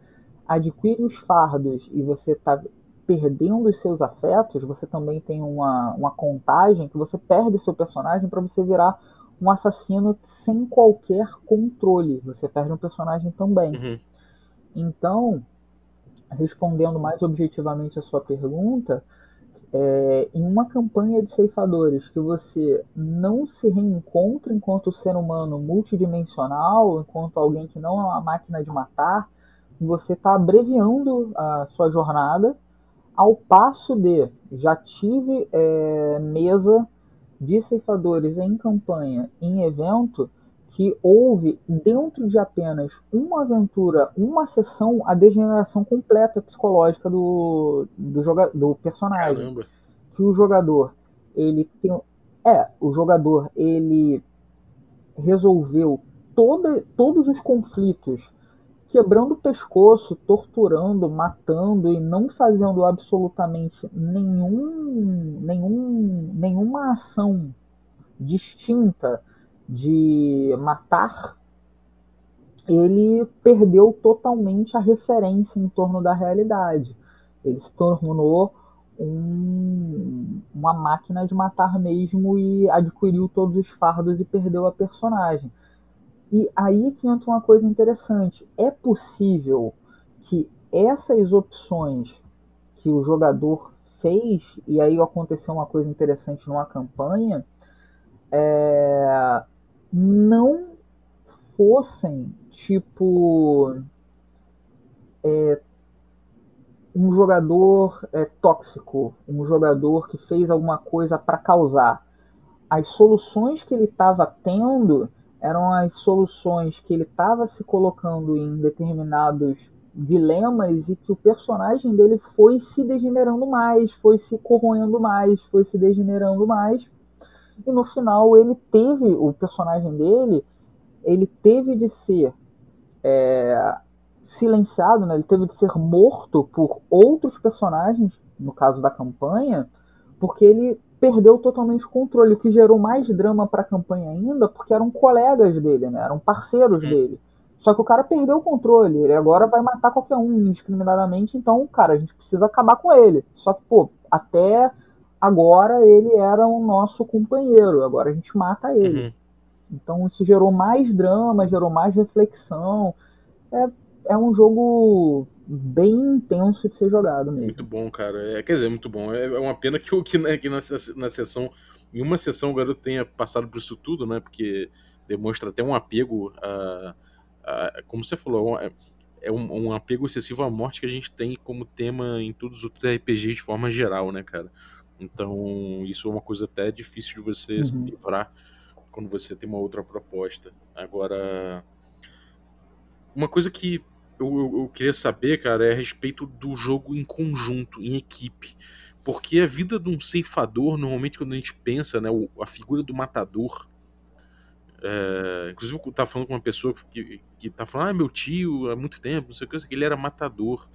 adquire os fardos e você está perdendo os seus afetos, você também tem uma, uma contagem que você perde seu personagem para você virar um assassino sem qualquer controle. Você perde um personagem também. Uhum. Então, respondendo mais objetivamente a sua pergunta, é, em uma campanha de ceifadores que você não se reencontra enquanto ser humano multidimensional, enquanto alguém que não é uma máquina de matar, você está abreviando a sua jornada, ao passo de já tive é, mesa de ceifadores em campanha, em evento, que houve dentro de apenas uma aventura, uma sessão, a degeneração completa psicológica do, do, joga, do personagem. Caramba. Que o jogador, ele tem. É, o jogador, ele resolveu toda, todos os conflitos quebrando o pescoço, torturando, matando e não fazendo absolutamente nenhum, nenhum, nenhuma ação distinta de matar, ele perdeu totalmente a referência em torno da realidade. Ele se tornou um, uma máquina de matar mesmo e adquiriu todos os fardos e perdeu a personagem. E aí que entra uma coisa interessante. É possível que essas opções que o jogador fez, e aí aconteceu uma coisa interessante numa campanha, é, não fossem tipo é, um jogador é, tóxico, um jogador que fez alguma coisa para causar. As soluções que ele estava tendo eram as soluções que ele estava se colocando em determinados dilemas e que o personagem dele foi se degenerando mais, foi se corroendo mais, foi se degenerando mais. E no final ele teve, o personagem dele, ele teve de ser é, silenciado, né? ele teve de ser morto por outros personagens, no caso da campanha, porque ele perdeu totalmente o controle, o que gerou mais drama para a campanha ainda, porque eram colegas dele, né? eram parceiros dele. Só que o cara perdeu o controle, ele agora vai matar qualquer um indiscriminadamente, então, cara, a gente precisa acabar com ele. Só que, pô, até agora ele era o nosso companheiro, agora a gente mata ele. Uhum. Então isso gerou mais drama, gerou mais reflexão. É, é um jogo bem intenso de ser jogado mesmo. Muito bom, cara. É, quer dizer, muito bom. É, é uma pena que, que, né, que na, na sessão, em uma sessão o garoto tenha passado por isso tudo, né? Porque demonstra até um apego a, a como você falou, é, é um, um, apego excessivo à morte que a gente tem como tema em todos os RPGs de forma geral, né, cara? Então, isso é uma coisa até difícil de você se Uhum. livrar quando você tem uma outra proposta. Agora, uma coisa que eu, eu- eu queria saber, cara, é a respeito do jogo em conjunto, em equipe. Porque a vida de um ceifador, normalmente quando a gente pensa, né, a figura do matador. é, inclusive, eu tava falando com uma pessoa que, que tá falando, ah, meu tio, há muito tempo, não sei o que, ele era matador.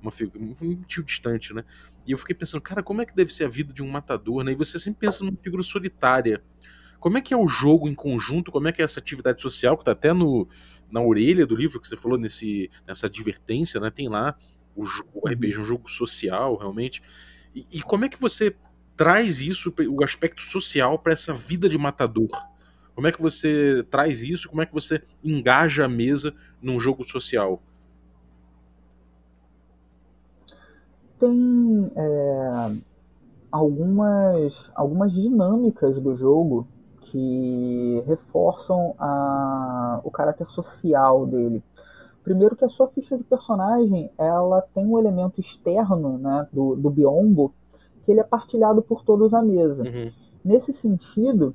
Uma figu- um tio distante, né? E eu fiquei pensando, cara, como é que deve ser a vida de um matador, né? E você sempre pensa numa figura solitária. Como é que é o jogo em conjunto? Como é que é essa atividade social que tá até no, na orelha do livro que você falou nesse, nessa advertência, né? Tem lá o, o RPG, um jogo social, realmente. E, e como é que você traz isso, o aspecto social, para essa vida de matador? Como é que você traz isso? Como é que você engaja a mesa num jogo social? Tem é, algumas, algumas dinâmicas do jogo que reforçam a, o caráter social dele. Primeiro que a sua ficha de personagem ela tem um elemento externo né, do, do biombo que ele é partilhado por todos à mesa. Uhum, Nesse sentido,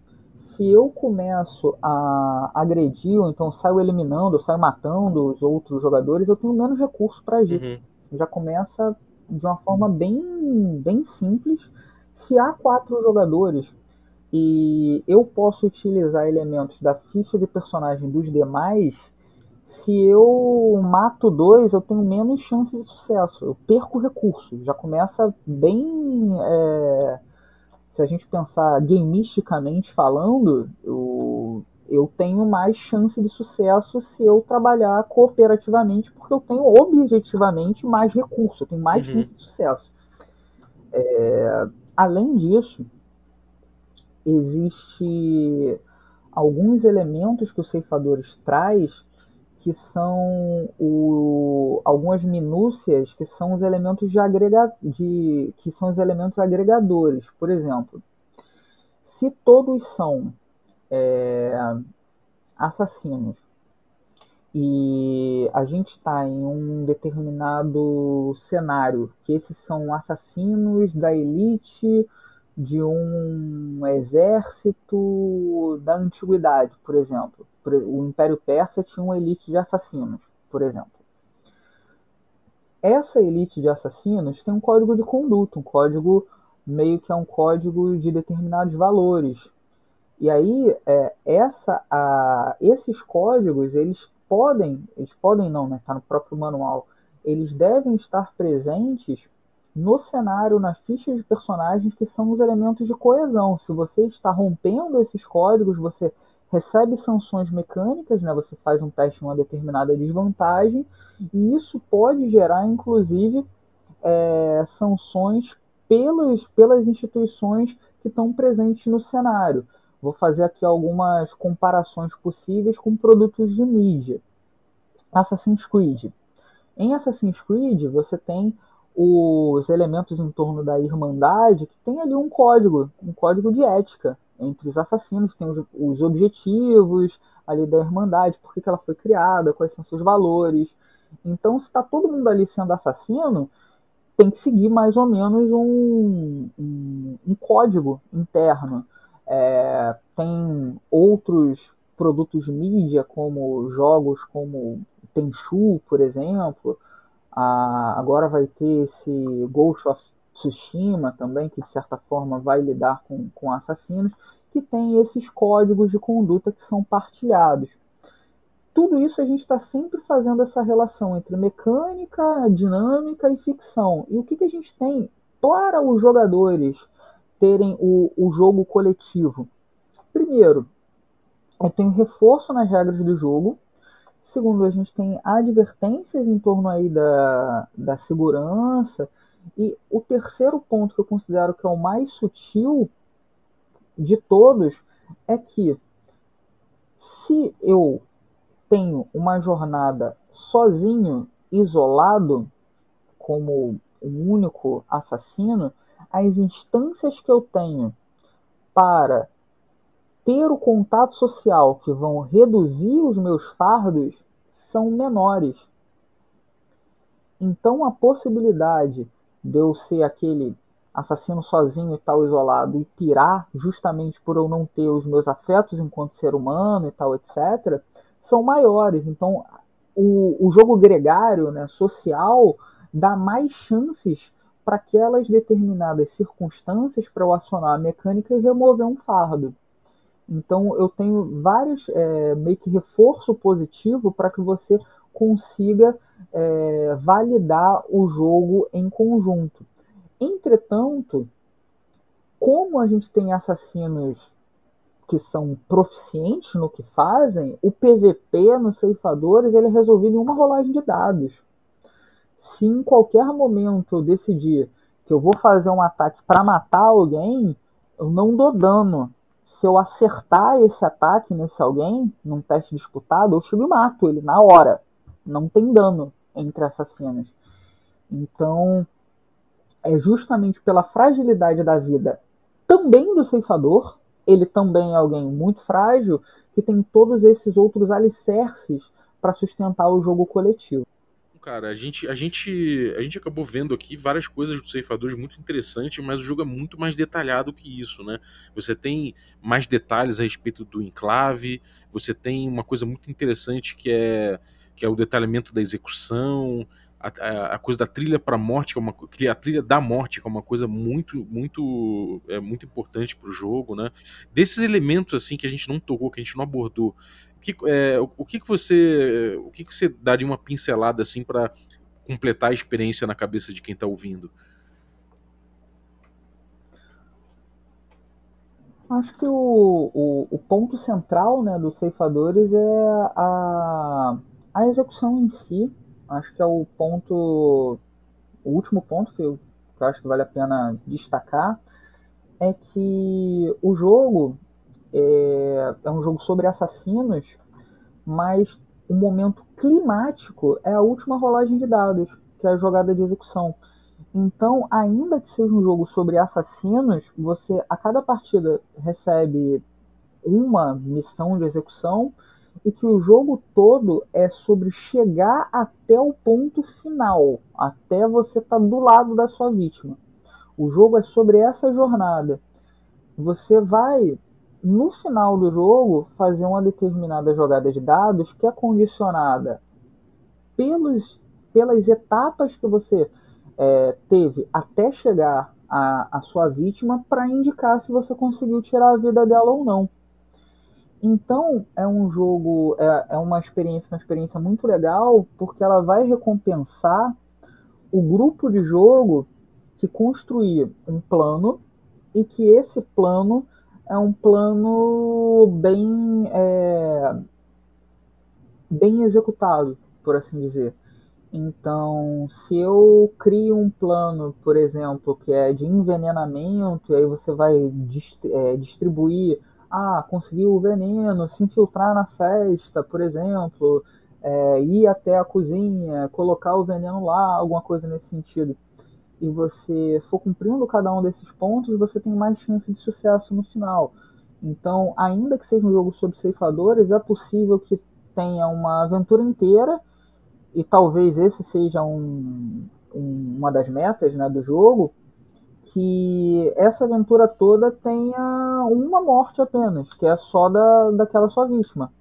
se eu começo a agredir, ou então saio eliminando, saio matando os outros jogadores, eu tenho menos recurso para agir. uhum, Já começa de uma forma bem, bem simples. Se há quatro jogadores e eu posso utilizar elementos da ficha de personagem dos demais, se eu mato dois, eu tenho menos chance de sucesso. Eu perco recursos. Já começa bem. é, se a gente pensar gamisticamente falando, eu, eu tenho mais chance de sucesso se eu trabalhar cooperativamente, porque eu tenho objetivamente mais recursos, eu tenho mais Uhum. chance de sucesso. É, além disso, existe alguns elementos que o ceifadores traz que são o, algumas minúcias que são os elementos de agrega, de, que são os elementos agregadores. Por exemplo, se todos são é, assassinos e a gente está em um determinado cenário que esses são assassinos da elite de um exército da antiguidade, por exemplo. O Império Persa tinha uma elite de assassinos, por exemplo. Essa elite de assassinos tem um código de conduta, um código meio que é um código de determinados valores. E aí, é, essa, a, esses códigos, eles podem, eles podem não, né? Está no próprio manual. Eles devem estar presentes no cenário, nas fichas de personagens, que são os elementos de coesão. Se você está rompendo esses códigos, você recebe sanções mecânicas, né? Você faz um teste em uma determinada desvantagem, e isso pode gerar, inclusive, é, sanções pelos, pelas instituições que estão presentes no cenário. Vou fazer aqui algumas comparações possíveis com produtos de mídia. Assassin's Creed. Em Assassin's Creed, você tem os elementos em torno da Irmandade que tem ali um código, um código de ética entre os assassinos, tem os, os objetivos ali da Irmandade, por que, ela foi criada, quais são seus valores. Então, se está todo mundo ali sendo assassino, tem que seguir mais ou menos um, um, um código interno. É, tem outros produtos mídia, como jogos como Tenchu, por exemplo. Ah, agora vai ter esse Ghost of Tsushima também, que de certa forma vai lidar com, com assassinos, que tem esses códigos de conduta que são partilhados. Tudo isso a gente está sempre fazendo essa relação entre mecânica, dinâmica e ficção. E o que, que a gente tem para os jogadores terem o, o jogo coletivo? Primeiro, eu tenho reforço nas regras do jogo. Segundo, a gente tem advertências em torno aí da, da segurança. E o terceiro ponto que eu considero que é o mais sutil de todos é que se eu tenho uma jornada sozinho, isolado, como um único assassino, as instâncias que eu tenho para ter o contato social que vão reduzir os meus fardos são menores. Então a possibilidade de eu ser aquele assassino sozinho e tal, isolado, e pirar justamente por eu não ter os meus afetos enquanto ser humano e tal, etc., são maiores. Então, o, o jogo gregário, né, social, dá mais chances para aquelas determinadas circunstâncias para eu acionar a mecânica e remover um fardo. Então eu tenho vários é, meio que reforço positivo para que você consiga é, validar o jogo em conjunto. Entretanto, como a gente tem assassinos que são proficientes no que fazem, o PVP nos ceifadores ele é resolvido em uma rolagem de dados. Se em qualquer momento eu decidir que eu vou fazer um ataque para matar alguém, eu não dou dano. Se eu acertar esse ataque nesse alguém, num teste disputado, eu chego e mato ele na hora. Não tem dano entre assassinos. Então, é justamente pela fragilidade da vida também do ceifador, ele também é alguém muito frágil, que tem todos esses outros alicerces para sustentar o jogo coletivo. Cara, a gente, a, gente, a gente acabou vendo aqui várias coisas do ceifadores muito interessantes, mas o jogo é muito mais detalhado que isso, né? Você tem mais detalhes a respeito do enclave, você tem uma coisa muito interessante que é, que é o detalhamento da execução, a, a, coisa da trilha para morte, que é uma a trilha da morte, que é uma coisa muito muito é muito importante para o jogo, né? Desses elementos assim que a gente não tocou, que a gente não abordou, que, é, o, o que, que você o que, que você daria uma pincelada assim para completar a experiência na cabeça de quem está ouvindo? Acho que o, o, o, ponto central né, dos ceifadores é a, a execução em si, acho que é o ponto, o último ponto que eu, que eu acho que vale a pena destacar é que o jogo é, é um jogo sobre assassinos, mas o momento climático é a última rolagem de dados, que é a jogada de execução. Então, ainda que seja um jogo sobre assassinos, você a cada partida recebe uma missão de execução e que o jogo todo é sobre chegar até o ponto final, até você estar tá do lado da sua vítima. O jogo é sobre essa jornada. Você vai, no final do jogo, fazer uma determinada jogada de dados que é condicionada pelos, pelas etapas que você é, teve até chegar à, sua vítima para indicar se você conseguiu tirar a vida dela ou não. Então é um jogo, é, é uma experiência, uma experiência muito legal, porque ela vai recompensar o grupo de jogo que construir um plano e que esse plano é um plano bem é, bem executado, por assim dizer. Então, se eu crio um plano, por exemplo, que é de envenenamento, e aí você vai dist é, distribuir ah, conseguir o veneno, se infiltrar na festa, por exemplo, é, ir até a cozinha, colocar o veneno lá, alguma coisa nesse sentido, e você for cumprindo cada um desses pontos, você tem mais chance de sucesso no final. Então, ainda que seja um jogo sobre ceifadores, é possível que tenha uma aventura inteira, e talvez esse seja um, um, uma das metas né, do jogo, que essa aventura toda tenha uma morte apenas, que é só da, daquela sua vítima.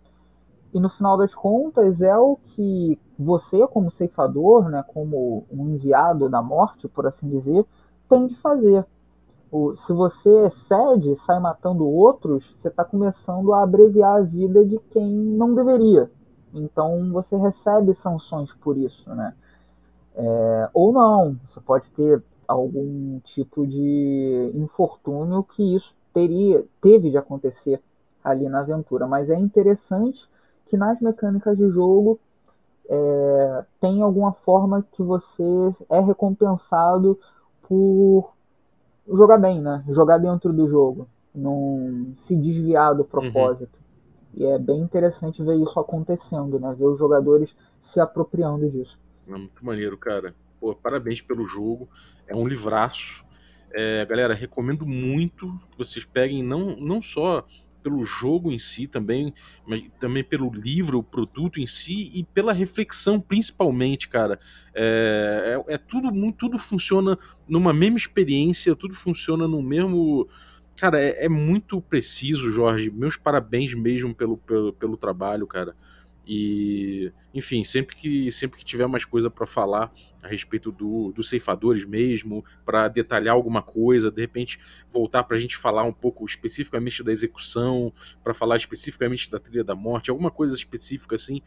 E no final das contas é o que você, como ceifador, né, como um enviado da morte, por assim dizer, tem de fazer. O, se você cede, sai matando outros, você está começando a abreviar a vida de quem não deveria. Então você recebe sanções por isso, né? É, ou não, você pode ter algum tipo de infortúnio que isso teria, teve de acontecer ali na aventura. Mas é interessante que nas mecânicas de jogo é, tem alguma forma que você é recompensado por jogar bem, né? Jogar dentro do jogo, não se desviar do propósito. Uhum. E é bem interessante ver isso acontecendo, né? Ver os jogadores se apropriando disso. É muito maneiro, cara. Pô, parabéns pelo jogo. É um livraço. É, galera, recomendo muito que vocês peguem não, não só pelo jogo em si também, mas também pelo livro, o produto em si e pela reflexão principalmente, cara. É, é, é tudo tudo funciona numa mesma experiência, tudo funciona no mesmo. Cara, é, é muito preciso, Jorge. Meus parabéns mesmo pelo, pelo, pelo trabalho, cara. E, enfim, sempre que sempre que tiver mais coisa para falar a respeito do, dos ceifadores mesmo, para detalhar alguma coisa, de repente voltar para a gente falar um pouco especificamente da execução, para falar especificamente da trilha da morte, alguma coisa específica assim,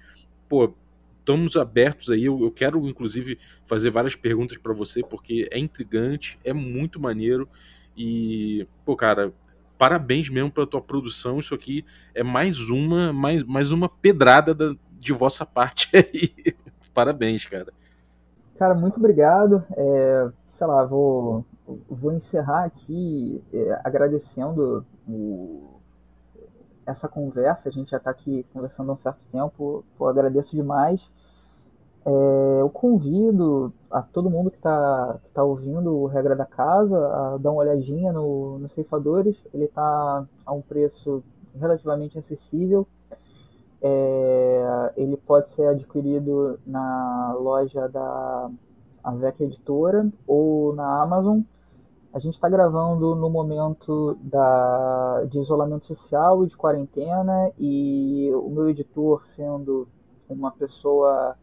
pô, estamos abertos aí. Eu, eu quero, inclusive, fazer várias perguntas para você, porque é intrigante, é muito maneiro. E, pô, cara, parabéns mesmo pela tua produção. Isso aqui é mais uma, mais, mais uma pedrada da, de vossa parte aí. parabéns, cara. Cara, muito obrigado. É, sei lá, vou, vou encerrar aqui é, agradecendo o, essa conversa. A gente já está aqui conversando há um certo tempo. Pô, agradeço demais. É, eu convido a todo mundo que está tá ouvindo o Regra da Casa a dar uma olhadinha no, no Ceifadores. Ele está a um preço relativamente acessível. É, ele pode ser adquirido na loja da Avec Editora ou na Amazon. A gente está gravando no momento da, de isolamento social e de quarentena, e o meu editor, sendo uma pessoa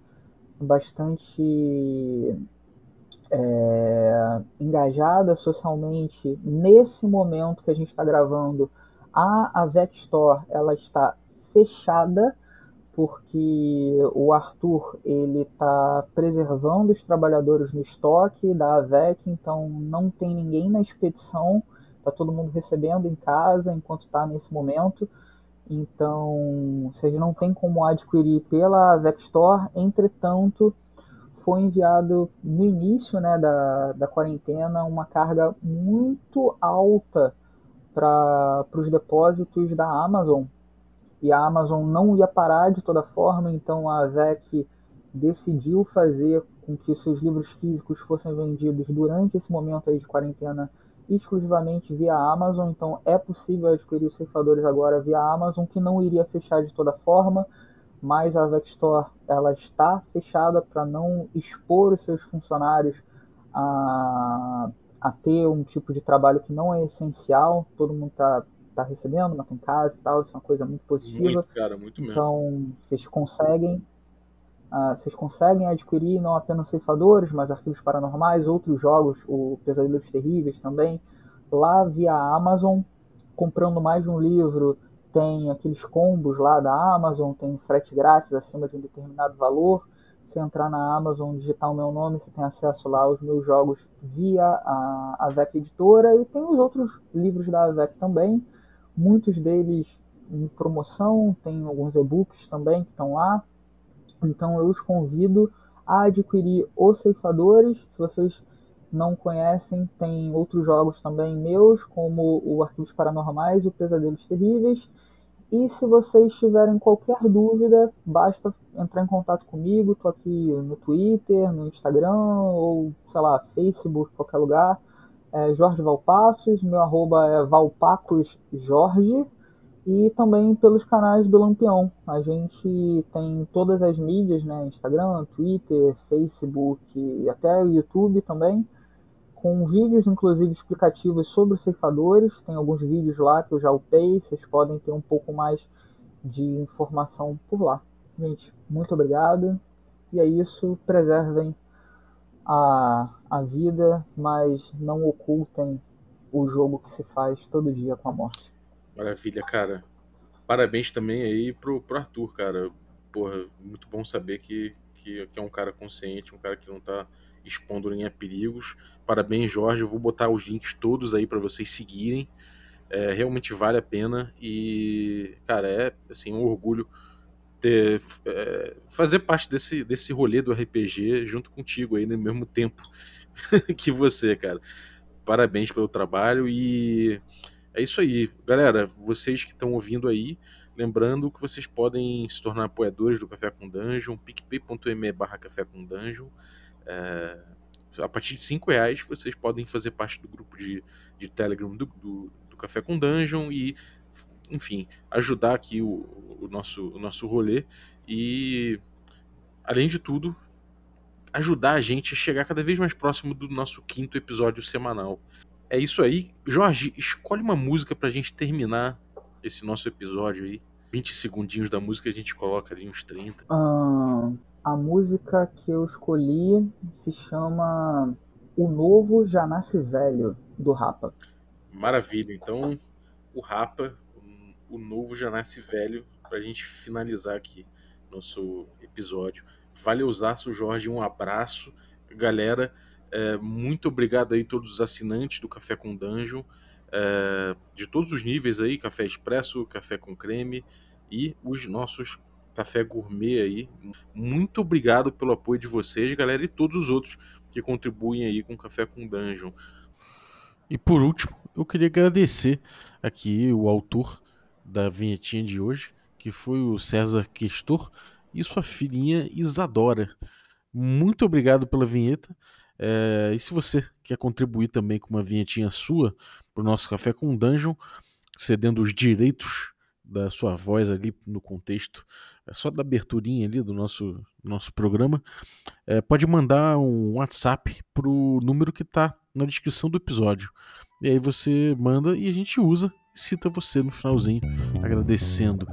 bastante é, engajada socialmente nesse momento que a gente está gravando. A Avec Store ela está fechada porque o Arthur ele está preservando os trabalhadores no estoque da Avec então não tem ninguém na expedição. Está todo mundo recebendo em casa enquanto está nesse momento então, vocês não tem como adquirir pela Vextor, entretanto, foi enviado no início né, da, da quarentena uma carga muito alta para os depósitos da Amazon. E a Amazon não ia parar de toda forma, então a VEC decidiu fazer com que os seus livros físicos fossem vendidos durante esse momento aí de quarentena exclusivamente via Amazon, então é possível adquirir os ceifadores agora via Amazon, que não iria fechar de toda forma, mas a Vextor ela está fechada para não expor os seus funcionários a, a ter um tipo de trabalho que não é essencial, todo mundo está tá recebendo, mas em casa e tal, isso é uma coisa muito positiva. Muito, cara, muito mesmo. Então, vocês conseguem Uh, vocês conseguem adquirir não apenas ceifadores, mas arquivos paranormais, outros jogos, o Pesadelos Terríveis também, lá via Amazon. Comprando mais de um livro, tem aqueles combos lá da Amazon, tem frete grátis acima de um determinado valor. Se entrar na Amazon, digitar o meu nome, você tem acesso lá aos meus jogos via a AVEC Editora e tem os outros livros da AVEC também, muitos deles em promoção, tem alguns e-books também que estão lá. Então eu os convido a adquirir os ceifadores. Se vocês não conhecem, tem outros jogos também meus, como o Arquivos Paranormais e o Pesadelos Terríveis. E se vocês tiverem qualquer dúvida, basta entrar em contato comigo. Estou aqui no Twitter, no Instagram, ou sei lá, Facebook, qualquer lugar. É Jorge Valpassos, meu arroba é valpacosjorge e também pelos canais do Lampião. A gente tem todas as mídias, né? Instagram, Twitter, Facebook e até o YouTube também, com vídeos inclusive explicativos sobre os ceifadores. Tem alguns vídeos lá que eu já upei, vocês podem ter um pouco mais de informação por lá. Gente, muito obrigado. E é isso, preservem a, a vida, mas não ocultem o jogo que se faz todo dia com a morte. Maravilha, cara. Parabéns também aí pro, pro Arthur, cara. Porra, muito bom saber que, que, que é um cara consciente, um cara que não tá expondo nem a perigos. Parabéns, Jorge. Eu vou botar os links todos aí para vocês seguirem. É, realmente vale a pena e, cara, é assim um orgulho ter é, fazer parte desse desse rolê do RPG junto contigo aí no mesmo tempo que você, cara. Parabéns pelo trabalho e é isso aí. Galera, vocês que estão ouvindo aí, lembrando que vocês podem se tornar apoiadores do Café com Dungeon, picpay.me barra Café com Dungeon. É, a partir de 5 reais vocês podem fazer parte do grupo de, de Telegram do, do, do Café com Dungeon e enfim, ajudar aqui o, o, nosso, o nosso rolê e, além de tudo, ajudar a gente a chegar cada vez mais próximo do nosso quinto episódio semanal. É isso aí. Jorge, escolhe uma música pra gente terminar esse nosso episódio aí. 20 segundinhos da música a gente coloca ali uns 30. Ah, a música que eu escolhi se chama O Novo Já Nasce Velho, do Rapa. Maravilha. Então, o Rapa, o Novo Já Nasce Velho, pra gente finalizar aqui nosso episódio. Valeuzaço, Jorge. Um abraço. Galera, é, muito obrigado aí todos os assinantes do Café com Dungeon, é, de todos os níveis aí, café expresso, café com creme e os nossos café gourmet aí. Muito obrigado pelo apoio de vocês, galera, e todos os outros que contribuem aí com Café com Dungeon. E por último, eu queria agradecer aqui o autor da vinhetinha de hoje, que foi o César Questor e sua filhinha Isadora. Muito obrigado pela vinheta. É, e se você quer contribuir também com uma vinhetinha sua para o nosso Café com Dungeon, cedendo os direitos da sua voz ali no contexto, é só da aberturinha ali do nosso, nosso programa, é, pode mandar um WhatsApp para o número que está na descrição do episódio. E aí você manda e a gente usa e cita você no finalzinho, agradecendo.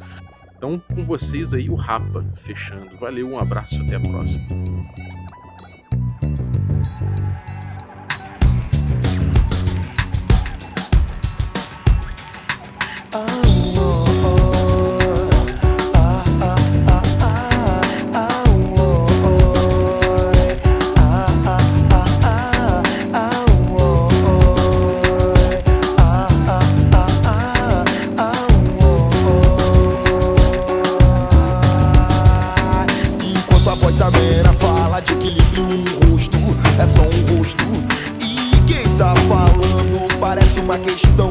Então, com vocês aí, o Rapa fechando. Valeu, um abraço, até a próxima. Questão